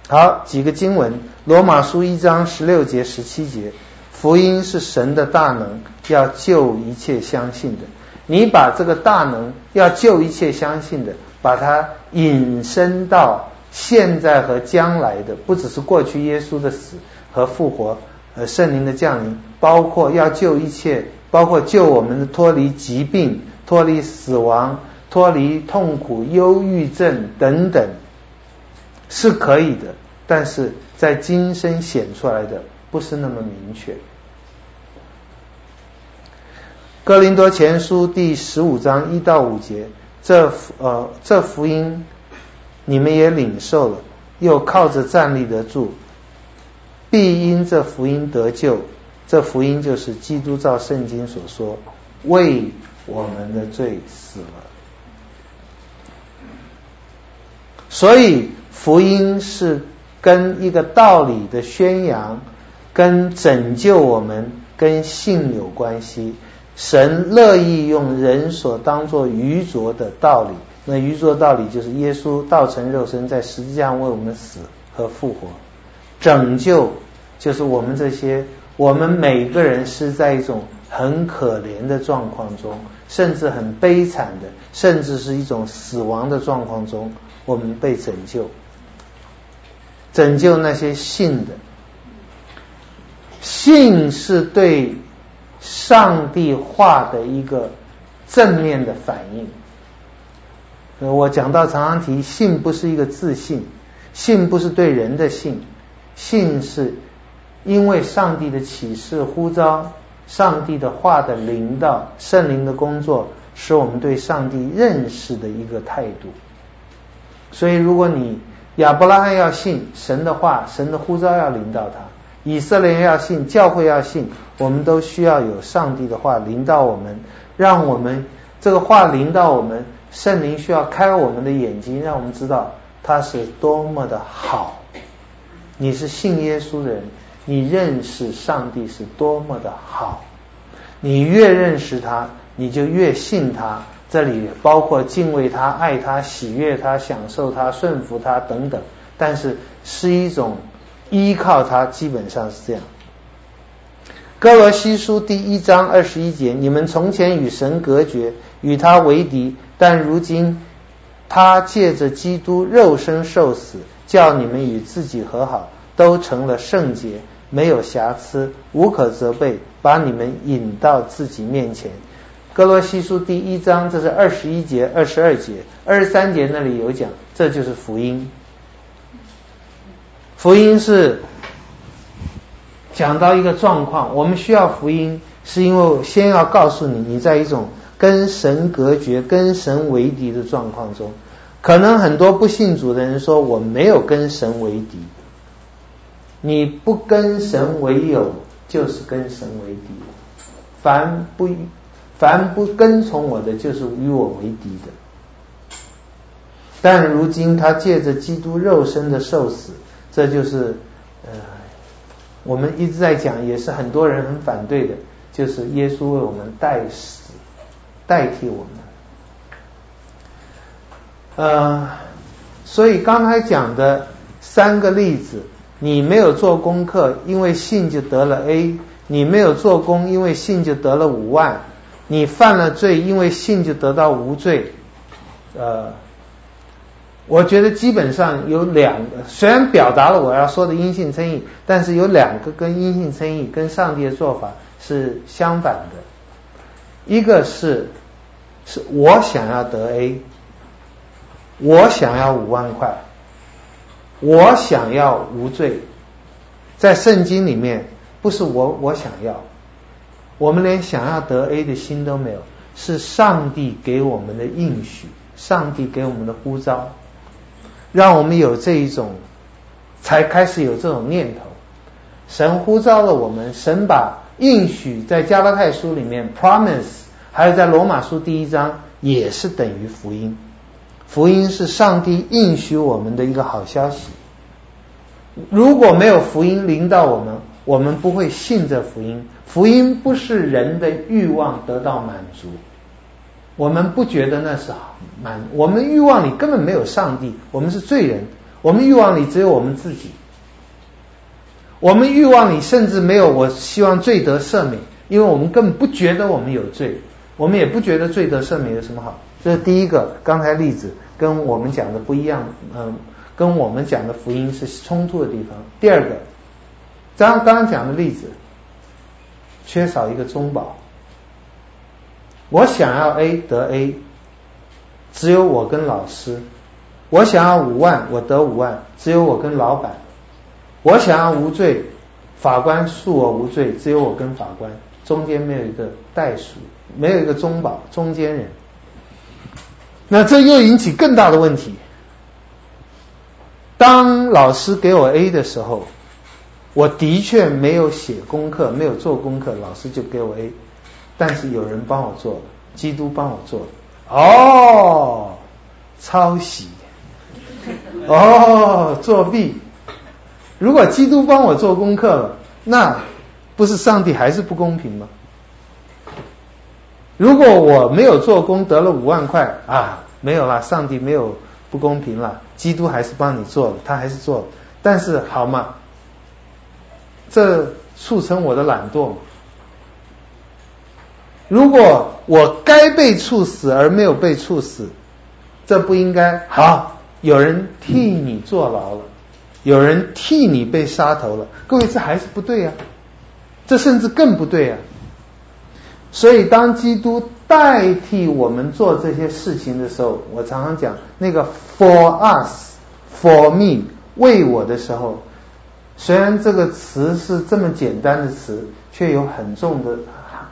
好，几个经文：罗马书一章十六节、十七节，福音是神的大能，要救一切相信的。你把这个大能要救一切相信的，把它引申到现在和将来的，不只是过去耶稣的死和复活。呃，圣灵的降临，包括要救一切，包括救我们脱离疾病、脱离死亡、脱离痛苦、忧郁症等等，是可以的。但是在今生显出来的不是那么明确。哥林多前书第十五章一到五节，这呃这福音你们也领受了，又靠着站立得住。必因这福音得救，这福音就是基督照圣经所说，为我们的罪死了。所以福音是跟一个道理的宣扬，跟拯救我们，跟信有关系。神乐意用人所当作愚拙的道理，那愚拙道理就是耶稣道成肉身，在十字架为我们死和复活。拯救就是我们这些，我们每个人是在一种很可怜的状况中，甚至很悲惨的，甚至是一种死亡的状况中，我们被拯救，拯救那些信的，信是对上帝话的一个正面的反应。我讲到常常提，信不是一个自信，信不是对人的信。信是因为上帝的启示呼召，上帝的话的领导，圣灵的工作，使我们对上帝认识的一个态度。所以，如果你亚伯拉罕要信神的话，神的呼召要领到他；以色列要信，教会要信，我们都需要有上帝的话领到我们，让我们这个话领到我们，圣灵需要开我们的眼睛，让我们知道他是多么的好。你是信耶稣的人，你认识上帝是多么的好。你越认识他，你就越信他。这里包括敬畏他、爱他、喜悦他、享受他、顺服他等等。但是是一种依靠他，基本上是这样。哥罗西书第一章二十一节：你们从前与神隔绝，与他为敌，但如今他借着基督肉身受死。叫你们与自己和好，都成了圣洁，没有瑕疵，无可责备，把你们引到自己面前。歌罗西书第一章，这是二十一节、二十二节、二十三节那里有讲，这就是福音。福音是讲到一个状况，我们需要福音，是因为先要告诉你，你在一种跟神隔绝、跟神为敌的状况中。可能很多不信主的人说，我没有跟神为敌。你不跟神为友，就是跟神为敌。凡不凡不跟从我的，就是与我为敌的。但如今他借着基督肉身的受死，这就是呃，我们一直在讲，也是很多人很反对的，就是耶稣为我们代死，代替我们。呃，所以刚才讲的三个例子。你没有做功课，因为信就得了 A；你没有做工，因为信就得了五万；你犯了罪，因为信就得到无罪。呃，我觉得基本上有两个，虽然表达了我要说的阴性争议，但是有两个跟阴性争议跟上帝的做法是相反的。一个是是我想要得 A，我想要五万块。我想要无罪，在圣经里面不是我我想要，我们连想要得 A 的心都没有，是上帝给我们的应许，上帝给我们的呼召，让我们有这一种，才开始有这种念头。神呼召了我们，神把应许在加拉太书里面 promise，还有在罗马书第一章也是等于福音。福音是上帝应许我们的一个好消息。如果没有福音临到我们，我们不会信这福音。福音不是人的欲望得到满足，我们不觉得那是好满。我们欲望里根本没有上帝，我们是罪人。我们欲望里只有我们自己。我们欲望里甚至没有我希望罪得赦免，因为我们根本不觉得我们有罪，我们也不觉得罪得赦免有什么好。这是第一个，刚才例子跟我们讲的不一样，嗯，跟我们讲的福音是冲突的地方。第二个，刚刚讲的例子，缺少一个中保。我想要 A 得 A，只有我跟老师；我想要五万，我得五万，只有我跟老板；我想要无罪，法官恕我无罪，只有我跟法官，中间没有一个代数，没有一个中保，中间人。那这又引起更大的问题。当老师给我 A 的时候，我的确没有写功课，没有做功课，老师就给我 A。但是有人帮我做了，基督帮我做了。哦，抄袭，哦，作弊。如果基督帮我做功课了，那不是上帝还是不公平吗？如果我没有做工得了五万块啊，没有啦，上帝没有不公平了，基督还是帮你做了，他还是做了，但是好嘛，这促成我的懒惰。如果我该被处死而没有被处死，这不应该。好，有人替你坐牢了，有人替你被杀头了，各位这还是不对呀，这甚至更不对呀。所以，当基督代替我们做这些事情的时候，我常常讲那个 “for us”、“for me” 为我的时候，虽然这个词是这么简单的词，却有很重的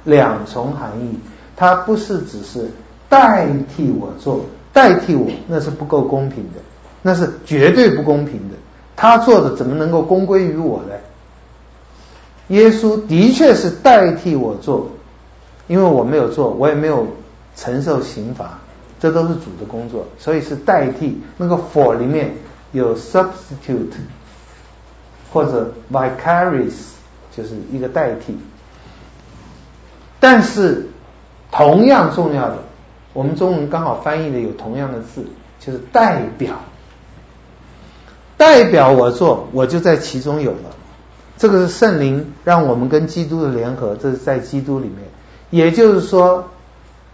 两重含义。它不是只是代替我做，代替我那是不够公平的，那是绝对不公平的。他做的怎么能够公归于我呢？耶稣的确是代替我做。因为我没有做，我也没有承受刑罚，这都是主的工作，所以是代替。那个 for 里面有 substitute 或者 vicarious，就是一个代替。但是同样重要的，我们中文刚好翻译的有同样的字，就是代表。代表我做，我就在其中有了。这个是圣灵让我们跟基督的联合，这是在基督里面。也就是说，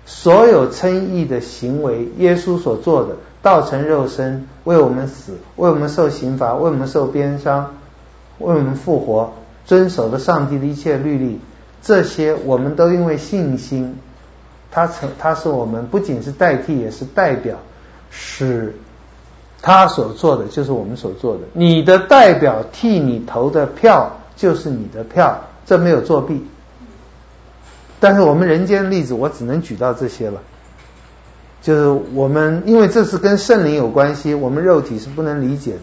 所有称义的行为，耶稣所做的，道成肉身，为我们死，为我们受刑罚，为我们受鞭伤，为我们复活，遵守了上帝的一切律例，这些我们都因为信心，他成，他是我们不仅是代替，也是代表，使他所做的就是我们所做的。你的代表替你投的票就是你的票，这没有作弊。但是我们人间的例子，我只能举到这些了。就是我们因为这是跟圣灵有关系，我们肉体是不能理解的。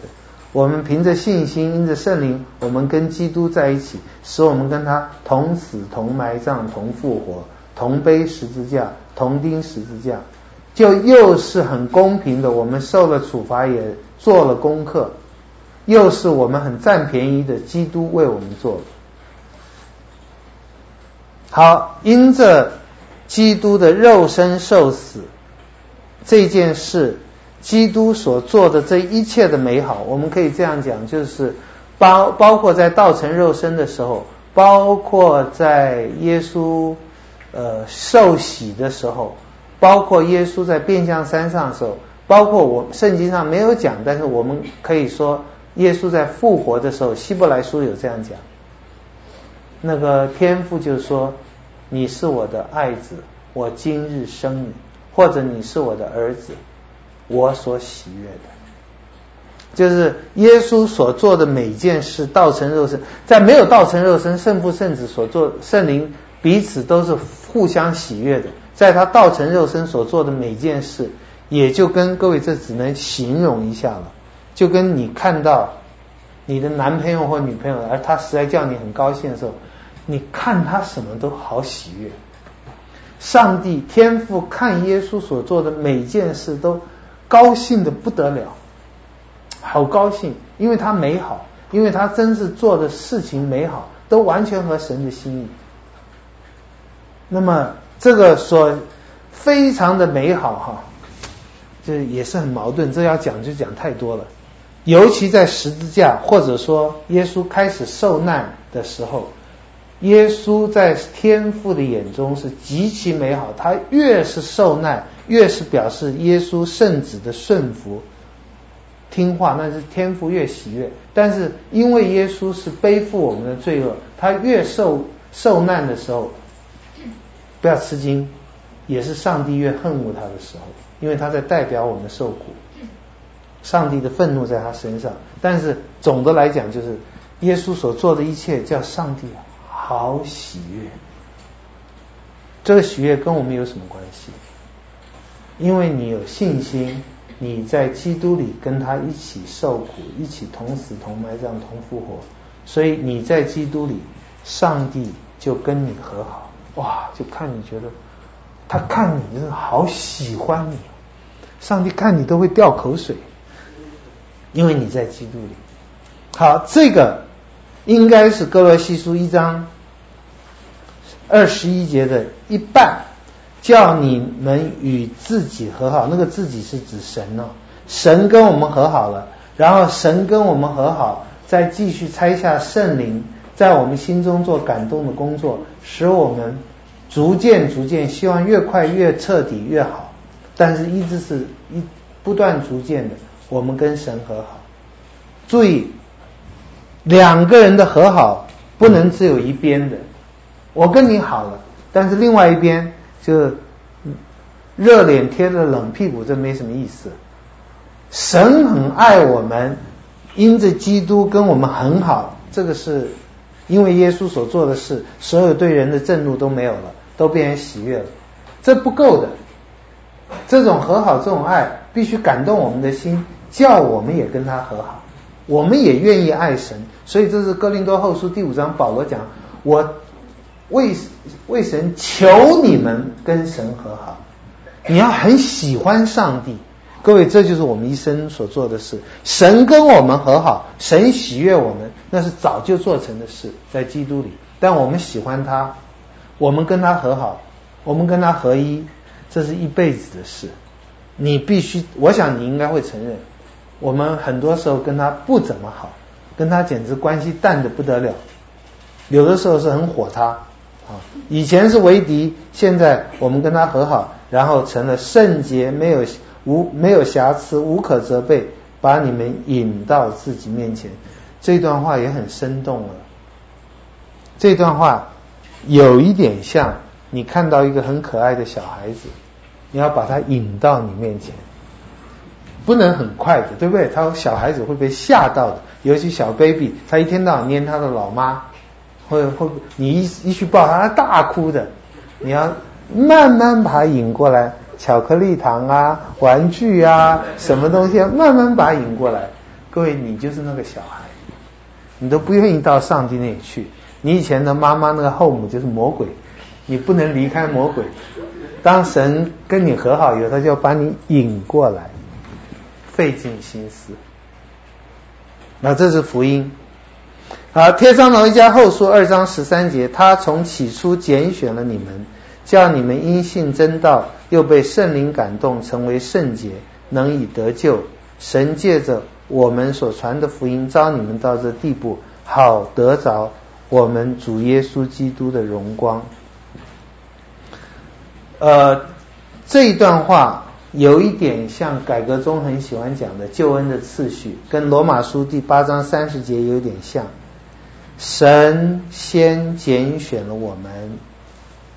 我们凭着信心，因着圣灵，我们跟基督在一起，使我们跟他同死、同埋葬、同复活、同背十字架、同钉十字架，就又是很公平的。我们受了处罚，也做了功课，又是我们很占便宜的。基督为我们做的。好，因着基督的肉身受死这件事。基督所做的这一切的美好，我们可以这样讲，就是包包括在道成肉身的时候，包括在耶稣呃受洗的时候，包括耶稣在变相山上的时候，包括我圣经上没有讲，但是我们可以说耶稣在复活的时候，希伯来书有这样讲，那个天父就说：“你是我的爱子，我今日生你，或者你是我的儿子。”我所喜悦的，就是耶稣所做的每件事，道成肉身，在没有道成肉身，圣父圣子所做，圣灵彼此都是互相喜悦的。在他道成肉身所做的每件事，也就跟各位这只能形容一下了，就跟你看到你的男朋友或女朋友，而他实在叫你很高兴的时候，你看他什么都好喜悦。上帝天父看耶稣所做的每件事都。高兴的不得了，好高兴，因为他美好，因为他真是做的事情美好，都完全合神的心意。那么这个说非常的美好哈，这也是很矛盾，这要讲就讲太多了。尤其在十字架，或者说耶稣开始受难的时候。耶稣在天父的眼中是极其美好，他越是受难，越是表示耶稣圣子的顺服、听话，那是天父越喜悦。但是因为耶稣是背负我们的罪恶，他越受受难的时候，不要吃惊，也是上帝越恨恶他的时候，因为他在代表我们受苦，上帝的愤怒在他身上。但是总的来讲，就是耶稣所做的一切，叫上帝。好喜悦，这个喜悦跟我们有什么关系？因为你有信心，你在基督里跟他一起受苦，一起同死、同埋葬、同复活，所以你在基督里，上帝就跟你和好。哇，就看你觉得，他看你真的好喜欢你，上帝看你都会掉口水，因为你在基督里。好，这个应该是哥罗西书一章。二十一节的一半，叫你们与自己和好。那个自己是指神哦，神跟我们和好了，然后神跟我们和好，再继续拆下圣灵，在我们心中做感动的工作，使我们逐渐逐渐，希望越快越彻底越好。但是一直是一不断逐渐的，我们跟神和好。注意，两个人的和好不能只有一边的。我跟你好了，但是另外一边就热脸贴着冷屁股，这没什么意思。神很爱我们，因着基督跟我们很好，这个是因为耶稣所做的事，所有对人的震怒都没有了，都变成喜悦了。这不够的，这种和好，这种爱，必须感动我们的心，叫我们也跟他和好，我们也愿意爱神。所以这是哥林多后书第五章保罗讲我。为为神求你们跟神和好，你要很喜欢上帝，各位，这就是我们一生所做的事。神跟我们和好，神喜悦我们，那是早就做成的事，在基督里。但我们喜欢他，我们跟他和好，我们跟他合一，这是一辈子的事。你必须，我想你应该会承认，我们很多时候跟他不怎么好，跟他简直关系淡得不得了，有的时候是很火他。以前是为敌，现在我们跟他和好，然后成了圣洁，没有无没有瑕疵，无可责备，把你们引到自己面前。这段话也很生动了。这段话有一点像你看到一个很可爱的小孩子，你要把他引到你面前，不能很快的，对不对？他小孩子会被吓到的，尤其小 baby，他一天到晚黏他的老妈。会会，你一一去抱他，他大哭的。你要慢慢把他引过来，巧克力糖啊、玩具啊、什么东西，慢慢把他引过来。各位，你就是那个小孩，你都不愿意到上帝那里去。你以前的妈妈那个后母就是魔鬼，你不能离开魔鬼。当神跟你和好以后，他就要把你引过来，费尽心思。那这是福音。好，帖撒罗尼迦后书二章十三节，他从起初拣选了你们，叫你们因信真道，又被圣灵感动，成为圣洁，能以得救。神借着我们所传的福音，招你们到这地步，好得着我们主耶稣基督的荣光。呃，这一段话有一点像改革中很喜欢讲的救恩的次序，跟罗马书第八章三十节有点像。神先拣选了我们，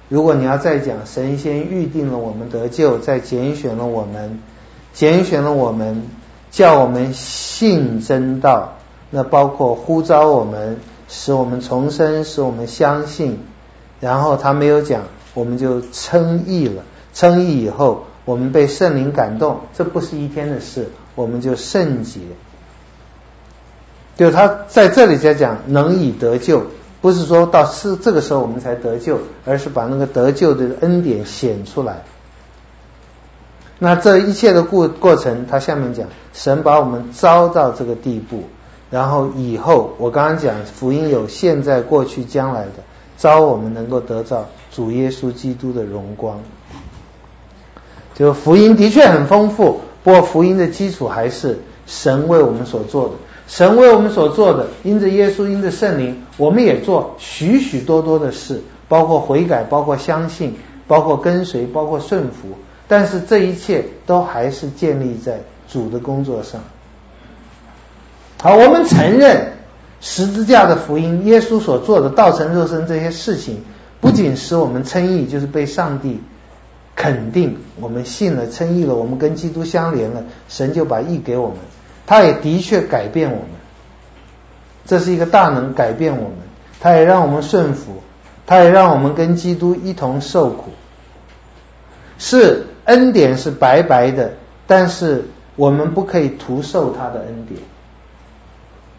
如果你要再讲，神先预定了我们得救，再拣选了我们，拣选了我们，叫我们信真道，那包括呼召我们，使我们重生，使我们相信，然后他没有讲。我们就称义了，称义以后，我们被圣灵感动，这不是一天的事，我们就圣洁。就他在这里在讲能以得救，不是说到是这个时候我们才得救，而是把那个得救的恩典显出来。那这一切的过过程，他下面讲，神把我们招到这个地步，然后以后我刚刚讲福音有现在、过去、将来的。招我们能够得到主耶稣基督的荣光，就福音的确很丰富，不过福音的基础还是神为我们所做的。神为我们所做的，因着耶稣，因着圣灵，我们也做许许多多的事，包括悔改，包括相信，包括跟随，包括顺服。但是这一切都还是建立在主的工作上。好，我们承认。十字架的福音，耶稣所做的道成肉身这些事情，不仅使我们称义，就是被上帝肯定，我们信了称义了，我们跟基督相连了，神就把义给我们。他也的确改变我们，这是一个大能改变我们，他也让我们顺服，他也让我们跟基督一同受苦。是恩典是白白的，但是我们不可以徒受他的恩典。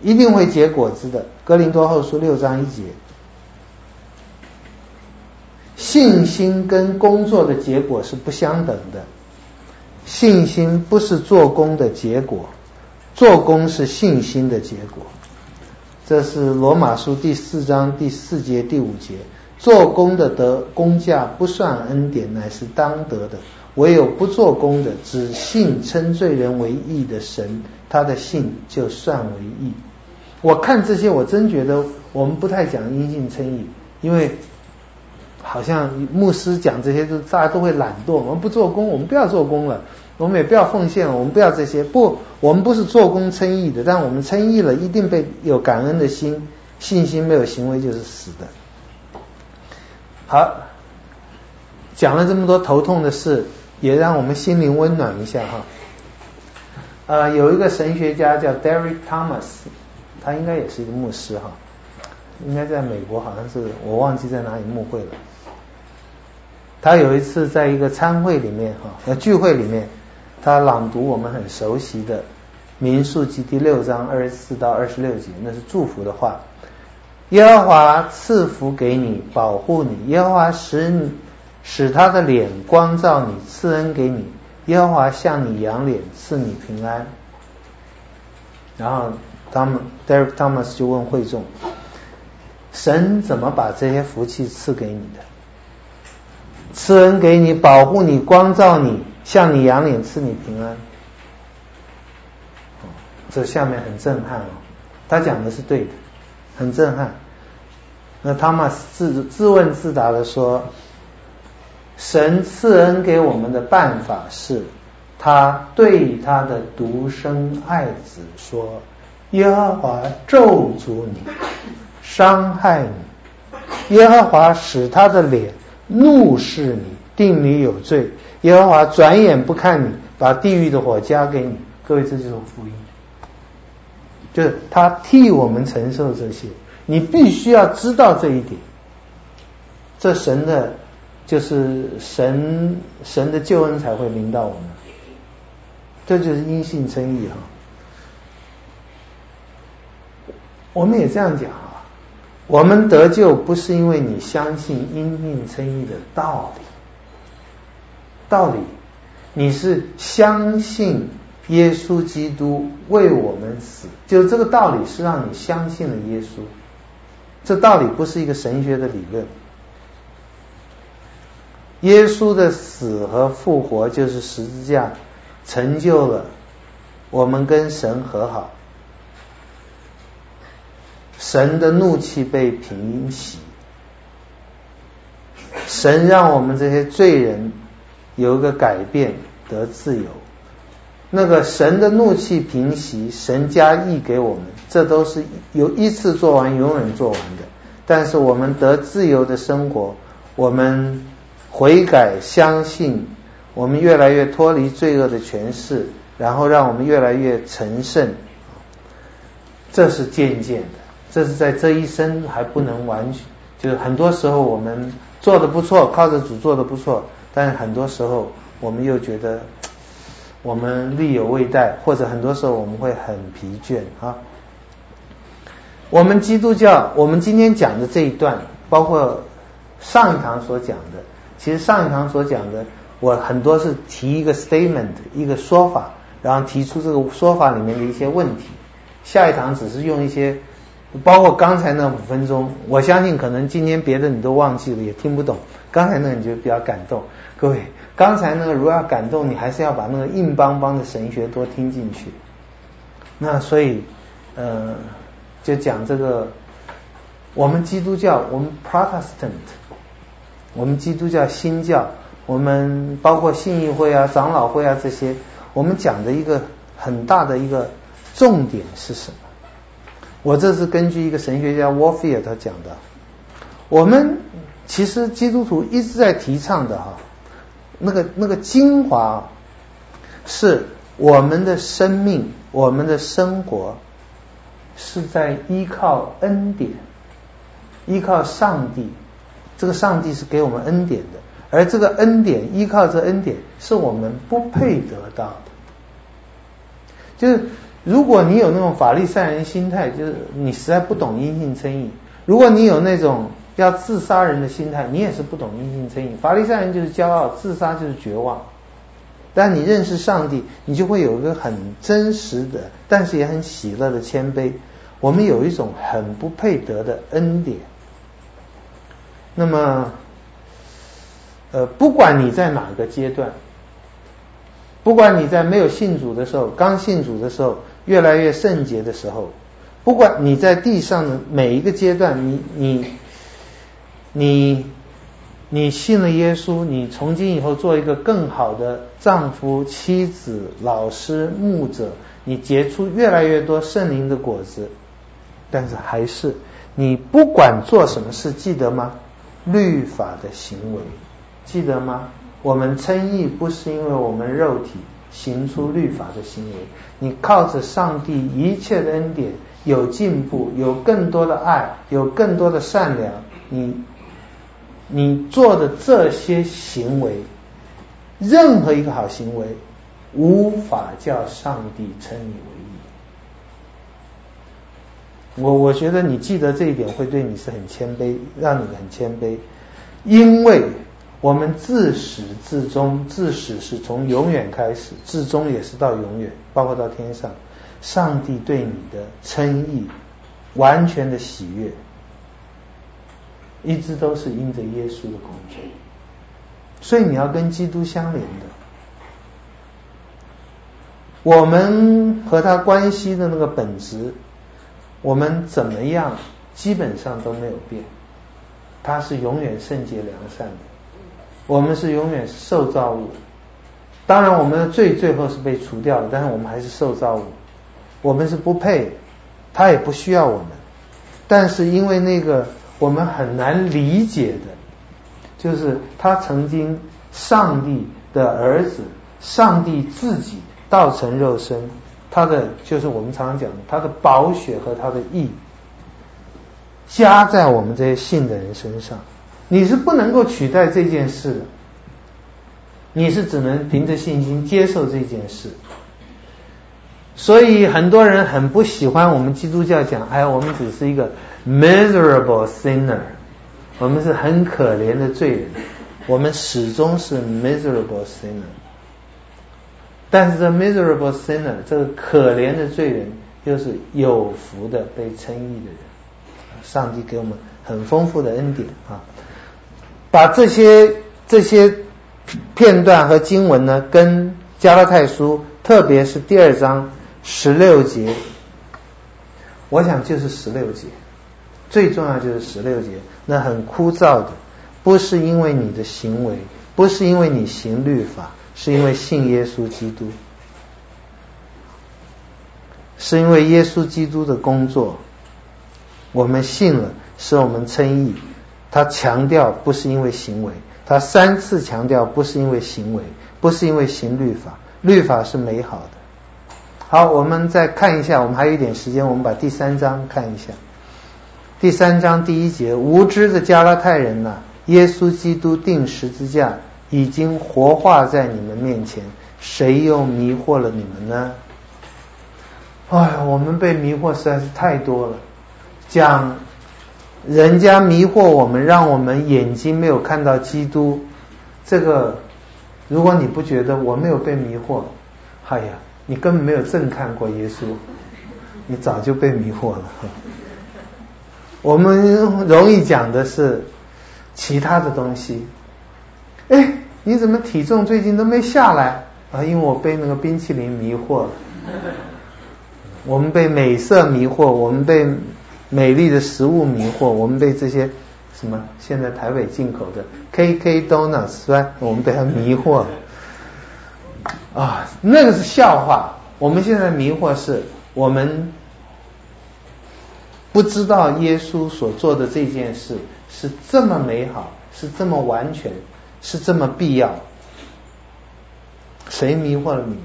一定会结果子的。哥林多后书六章一节，信心跟工作的结果是不相等的。信心不是做工的结果，做工是信心的结果。这是罗马书第四章第四节第五节，做工的得工价不算恩典，乃是当得的。唯有不做工的，只信称罪人为义的神，他的信就算为义。我看这些，我真觉得我们不太讲因信称义，因为好像牧师讲这些，都大家都会懒惰。我们不做工，我们不要做工了，我们也不要奉献，我们不要这些。不，我们不是做工称义的，但我们称义了，一定被有感恩的心，信心没有行为就是死的。好，讲了这么多头痛的事，也让我们心灵温暖一下哈。呃，有一个神学家叫 Derek Thomas。他应该也是一个牧师哈，应该在美国，好像是我忘记在哪里牧会了。他有一次在一个餐会里面哈，呃聚会里面，他朗读我们很熟悉的民数记第六章二十四到二十六节，那是祝福的话。耶和华赐福给你，保护你；耶和华使你使他的脸光照你，赐恩给你；耶和华向你仰脸，赐你平安。然后。他们 Derek Thomas 就问会众：神怎么把这些福气赐给你的？赐恩给你，保护你，光照你，向你仰脸，赐你平安。这下面很震撼哦，他讲的是对的，很震撼。那 Thomas 自自问自答的说：神赐恩给我们的办法是，他对他的独生爱子说。耶和华咒诅你，伤害你；耶和华使他的脸怒视你，定你有罪；耶和华转眼不看你，把地狱的火加给你。各位，这就是福音，就是他替我们承受这些。你必须要知道这一点，这神的就是神神的救恩才会临到我们，这就是因信称义哈。我们也这样讲啊，我们得救不是因为你相信因信称义的道理，道理，你是相信耶稣基督为我们死，就这个道理是让你相信了耶稣，这道理不是一个神学的理论。耶稣的死和复活就是十字架，成就了我们跟神和好，神的怒气被平息，神让我们这些罪人有一个改变得自由。那个神的怒气平息，神加义给我们，这都是有一次做完，永远做完的。但是我们得自由的生活，我们。悔改，相信，我们越来越脱离罪恶的权势，然后让我们越来越成圣。这是渐渐的，这是在这一生还不能完全。就是很多时候我们做的不错，靠着主做的不错，但很多时候我们又觉得我们力有未逮，或者很多时候我们会很疲倦啊。我们基督教，我们今天讲的这一段，包括上一堂所讲的。其实上一堂所讲的，我很多是提一个 statement，一个说法，然后提出这个说法里面的一些问题。下一堂只是用一些，包括刚才那五分钟，我相信可能今天别的你都忘记了，也听不懂。刚才那个你就比较感动。各位，刚才那个如果要感动你，还是要把那个硬邦邦的神学多听进去。那所以，呃，就讲这个，我们基督教，我们 Protestant。我们基督教新教，我们包括信义会啊、长老会啊这些，我们讲的一个很大的一个重点是什么？我这是根据一个神学家 Warfield 他讲的。我们其实基督徒一直在提倡的哈，那个那个精华是我们的生命、我们的生活是在依靠恩典，依靠上帝。这个上帝是给我们恩典的，而这个恩典依靠这恩典是我们不配得到的。就是如果你有那种法利赛人心态，就是你实在不懂因信称义；如果你有那种要自杀人的心态，你也是不懂因信称义。法利赛人就是骄傲，自杀就是绝望。但你认识上帝，你就会有一个很真实的，但是也很喜乐的谦卑。我们有一种很不配得的恩典。那么，呃，不管你在哪个阶段，不管你在没有信主的时候，刚信主的时候，越来越圣洁的时候，不管你在地上的每一个阶段，你你你你信了耶稣，你从今以后做一个更好的丈夫、妻子、老师、牧者，你结出越来越多圣灵的果子，但是还是你不管做什么事，记得吗？律法的行为，记得吗？我们称义不是因为我们肉体行出律法的行为，你靠着上帝一切的恩典，有进步，有更多的爱，有更多的善良，你你做的这些行为，任何一个好行为，无法叫上帝称你为义。我我觉得你记得这一点会对你是很谦卑，让你很谦卑，因为我们自始至终，自始是从永远开始，至终也是到永远，包括到天上，上帝对你的称义完全的喜悦，一直都是因着耶稣的工作，所以你要跟基督相连的，我们和他关系的那个本质。我们怎么样，基本上都没有变。他是永远圣洁良善的，我们是永远受造物。当然，我们的罪最后是被除掉了，但是我们还是受造物。我们是不配，他也不需要我们。但是因为那个我们很难理解的，就是他曾经上帝的儿子，上帝自己道成肉身。他的就是我们常常讲的，他的宝血和他的义加在我们这些信的人身上，你是不能够取代这件事的，你是只能凭着信心接受这件事。所以很多人很不喜欢我们基督教讲，哎，我们只是一个 miserable sinner，我们是很可怜的罪人，我们始终是 miserable sinner。但是这 miserable sinner 这个可怜的罪人，又是有福的被称义的人。上帝给我们很丰富的恩典啊，把这些这些片段和经文呢，跟加拉太书，特别是第二章。十六节，我想就是十六节，最重要就是十六节，那很枯燥的，不是因为你的行为，不是因为你行律法，是因为信耶稣基督，是因为耶稣基督的工作，我们信了，使我们称义。他强调不是因为行为，他三次强调不是因为行为，不是因为行律法，律法是美好的。好，我们再看一下，我们还有一点时间，我们把第三章看一下。第三章第一节，无知的加拉太人呐、耶稣基督钉十字架已经活化在你们面前，谁又迷惑了你们呢？哎呀，我们被迷惑实在是太多了。讲人家迷惑我们，让我们眼睛没有看到基督，这个如果你不觉得我没有被迷惑，哎呀。你根本没有正看过耶稣，你早就被迷惑了。<laughs> 我们容易讲的是其他的东西。哎，你怎么体重最近都没下来啊？因为我被那个冰淇淋迷惑了。我们被美色迷惑，我们被美丽的食物迷惑，我们被这些什么现在台北进口的 KK Donuts，我们被它迷惑了。啊，那个是笑话。我们现在迷惑是我们不知道耶稣所做的这件事是这么美好，是这么完全，是这么必要。谁迷惑了你们？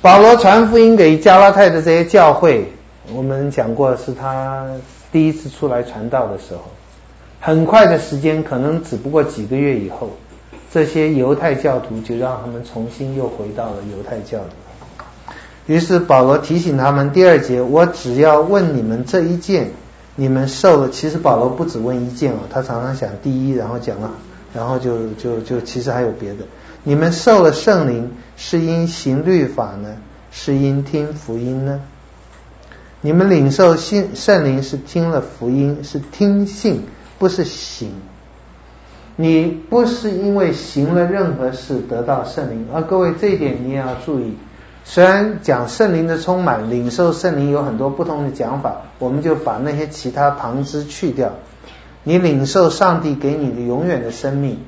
保罗传福音给加拉太的这些教会，我们讲过是他第一次出来传道的时候，很快的时间，可能只不过几个月以后。这些犹太教徒就让他们重新又回到了犹太教里。于是保罗提醒他们，第二节，我只要问你们这一件，你们受了。其实保罗不只问一件哦，他常常讲第一，然后讲了，然后就就就其实还有别的。你们受了圣灵，是因行律法呢，是因听福音呢？你们领受信圣灵是听了福音，是听信，不是行。你不是因为行了任何事得到圣灵，而各位这一点你也要注意。虽然讲圣灵的充满，领受圣灵有很多不同的讲法，我们就把那些其他旁支去掉。你领受上帝给你的永远的生命，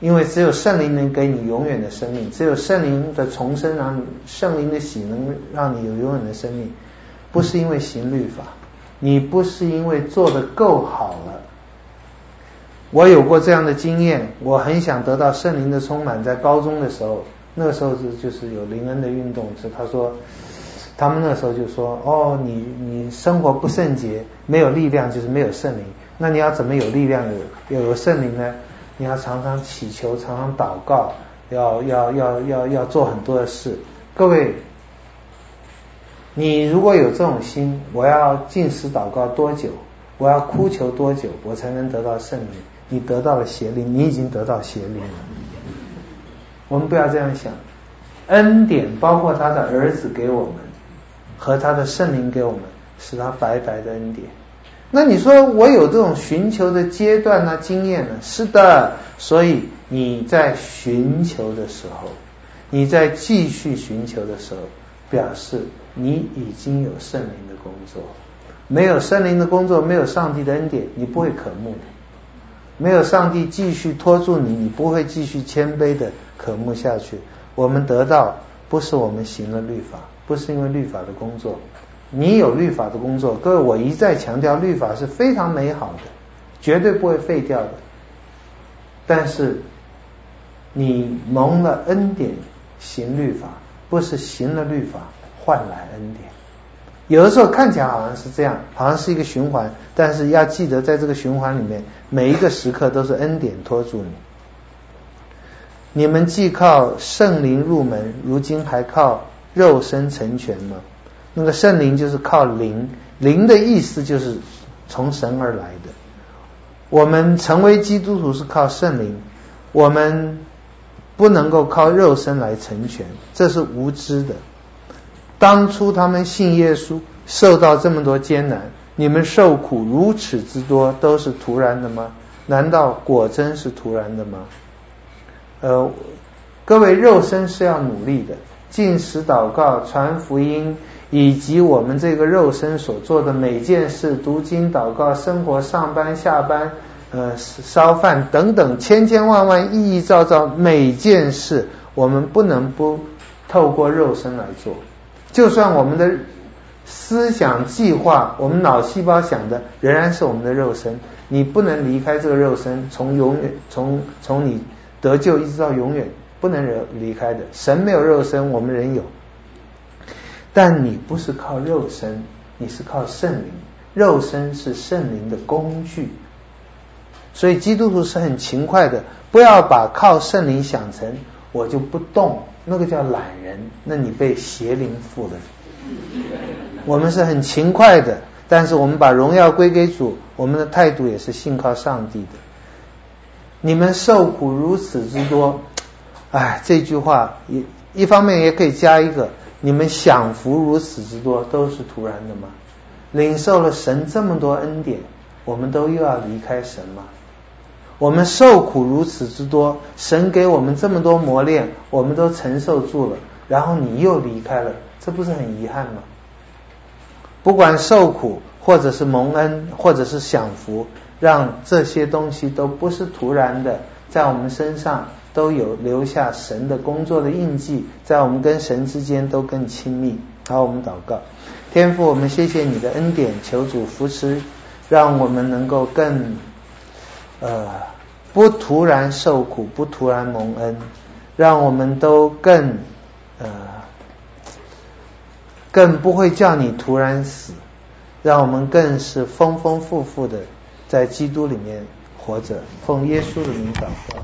因为只有圣灵能给你永远的生命，只有圣灵的重生让你圣灵的喜能让你有永远的生命，不是因为行律法，你不是因为做得够好了。我有过这样的经验，我很想得到圣灵的充满。在高中的时候，那个时候是就是有灵恩的运动，是他说，他们那时候就说，哦，你你生活不圣洁，没有力量，就是没有圣灵。那你要怎么有力量，有有圣灵呢？你要常常祈求，常常祷告，要要要要要做很多的事。各位，你如果有这种心，我要禁食祷告多久？我要哭求多久，我才能得到圣灵？你得到了邪灵，你已经得到邪灵了。我们不要这样想，恩典包括他的儿子给我们，和他的圣灵给我们，是他白白的恩典。那你说我有这种寻求的阶段呢、经验呢？是的，所以你在寻求的时候，你在继续寻求的时候，表示你已经有圣灵的工作。没有圣灵的工作，没有上帝的恩典，你不会渴慕。没有上帝继续托住你，你不会继续谦卑的渴慕下去。我们得到不是我们行了律法，不是因为律法的工作。你有律法的工作，各位，我一再强调，律法是非常美好的，绝对不会废掉的。但是你蒙了恩典行律法，不是行了律法换来恩典。有的时候看起来好像是这样，好像是一个循环，但是要记得在这个循环里面，每一个时刻都是恩典托住你。你们既靠圣灵入门，如今还靠肉身成全吗？那个圣灵就是靠灵，灵的意思就是从神而来的。我们成为基督徒是靠圣灵，我们不能够靠肉身来成全，这是无知的。当初他们信耶稣，受到这么多艰难，你们受苦如此之多，都是徒然的吗？难道果真是徒然的吗？呃，各位，肉身是要努力的，进食、祷告、传福音，以及我们这个肉身所做的每件事，读经、祷告、生活、上班、下班，呃，烧饭等等，千千万万、亿亿兆兆，每件事，我们不能不透过肉身来做。就算我们的思想计划，我们脑细胞想的仍然是我们的肉身，你不能离开这个肉身，从永远从从你得救一直到永远不能离开的。神没有肉身，我们人有，但你不是靠肉身，你是靠圣灵，肉身是圣灵的工具。所以基督徒是很勤快的，不要把靠圣灵想成我就不动。那个叫懒人，那你被邪灵附了。我们是很勤快的，但是我们把荣耀归给主，我们的态度也是信靠上帝的。你们受苦如此之多，哎，这句话一一方面也可以加一个：你们享福如此之多，都是徒然的吗？领受了神这么多恩典，我们都又要离开神吗？我们受苦如此之多，神给我们这么多磨练，我们都承受住了，然后你又离开了，这不是很遗憾吗？不管受苦，或者是蒙恩，或者是享福，让这些东西都不是徒然的，在我们身上都有留下神的工作的印记，在我们跟神之间都更亲密。好，我们祷告，天父，我们谢谢你的恩典，求主扶持，让我们能够更。呃，不徒然受苦，不徒然蒙恩，让我们都更呃，更不会叫你突然死，让我们更是丰丰富富的在基督里面活着。奉耶稣的名祷告，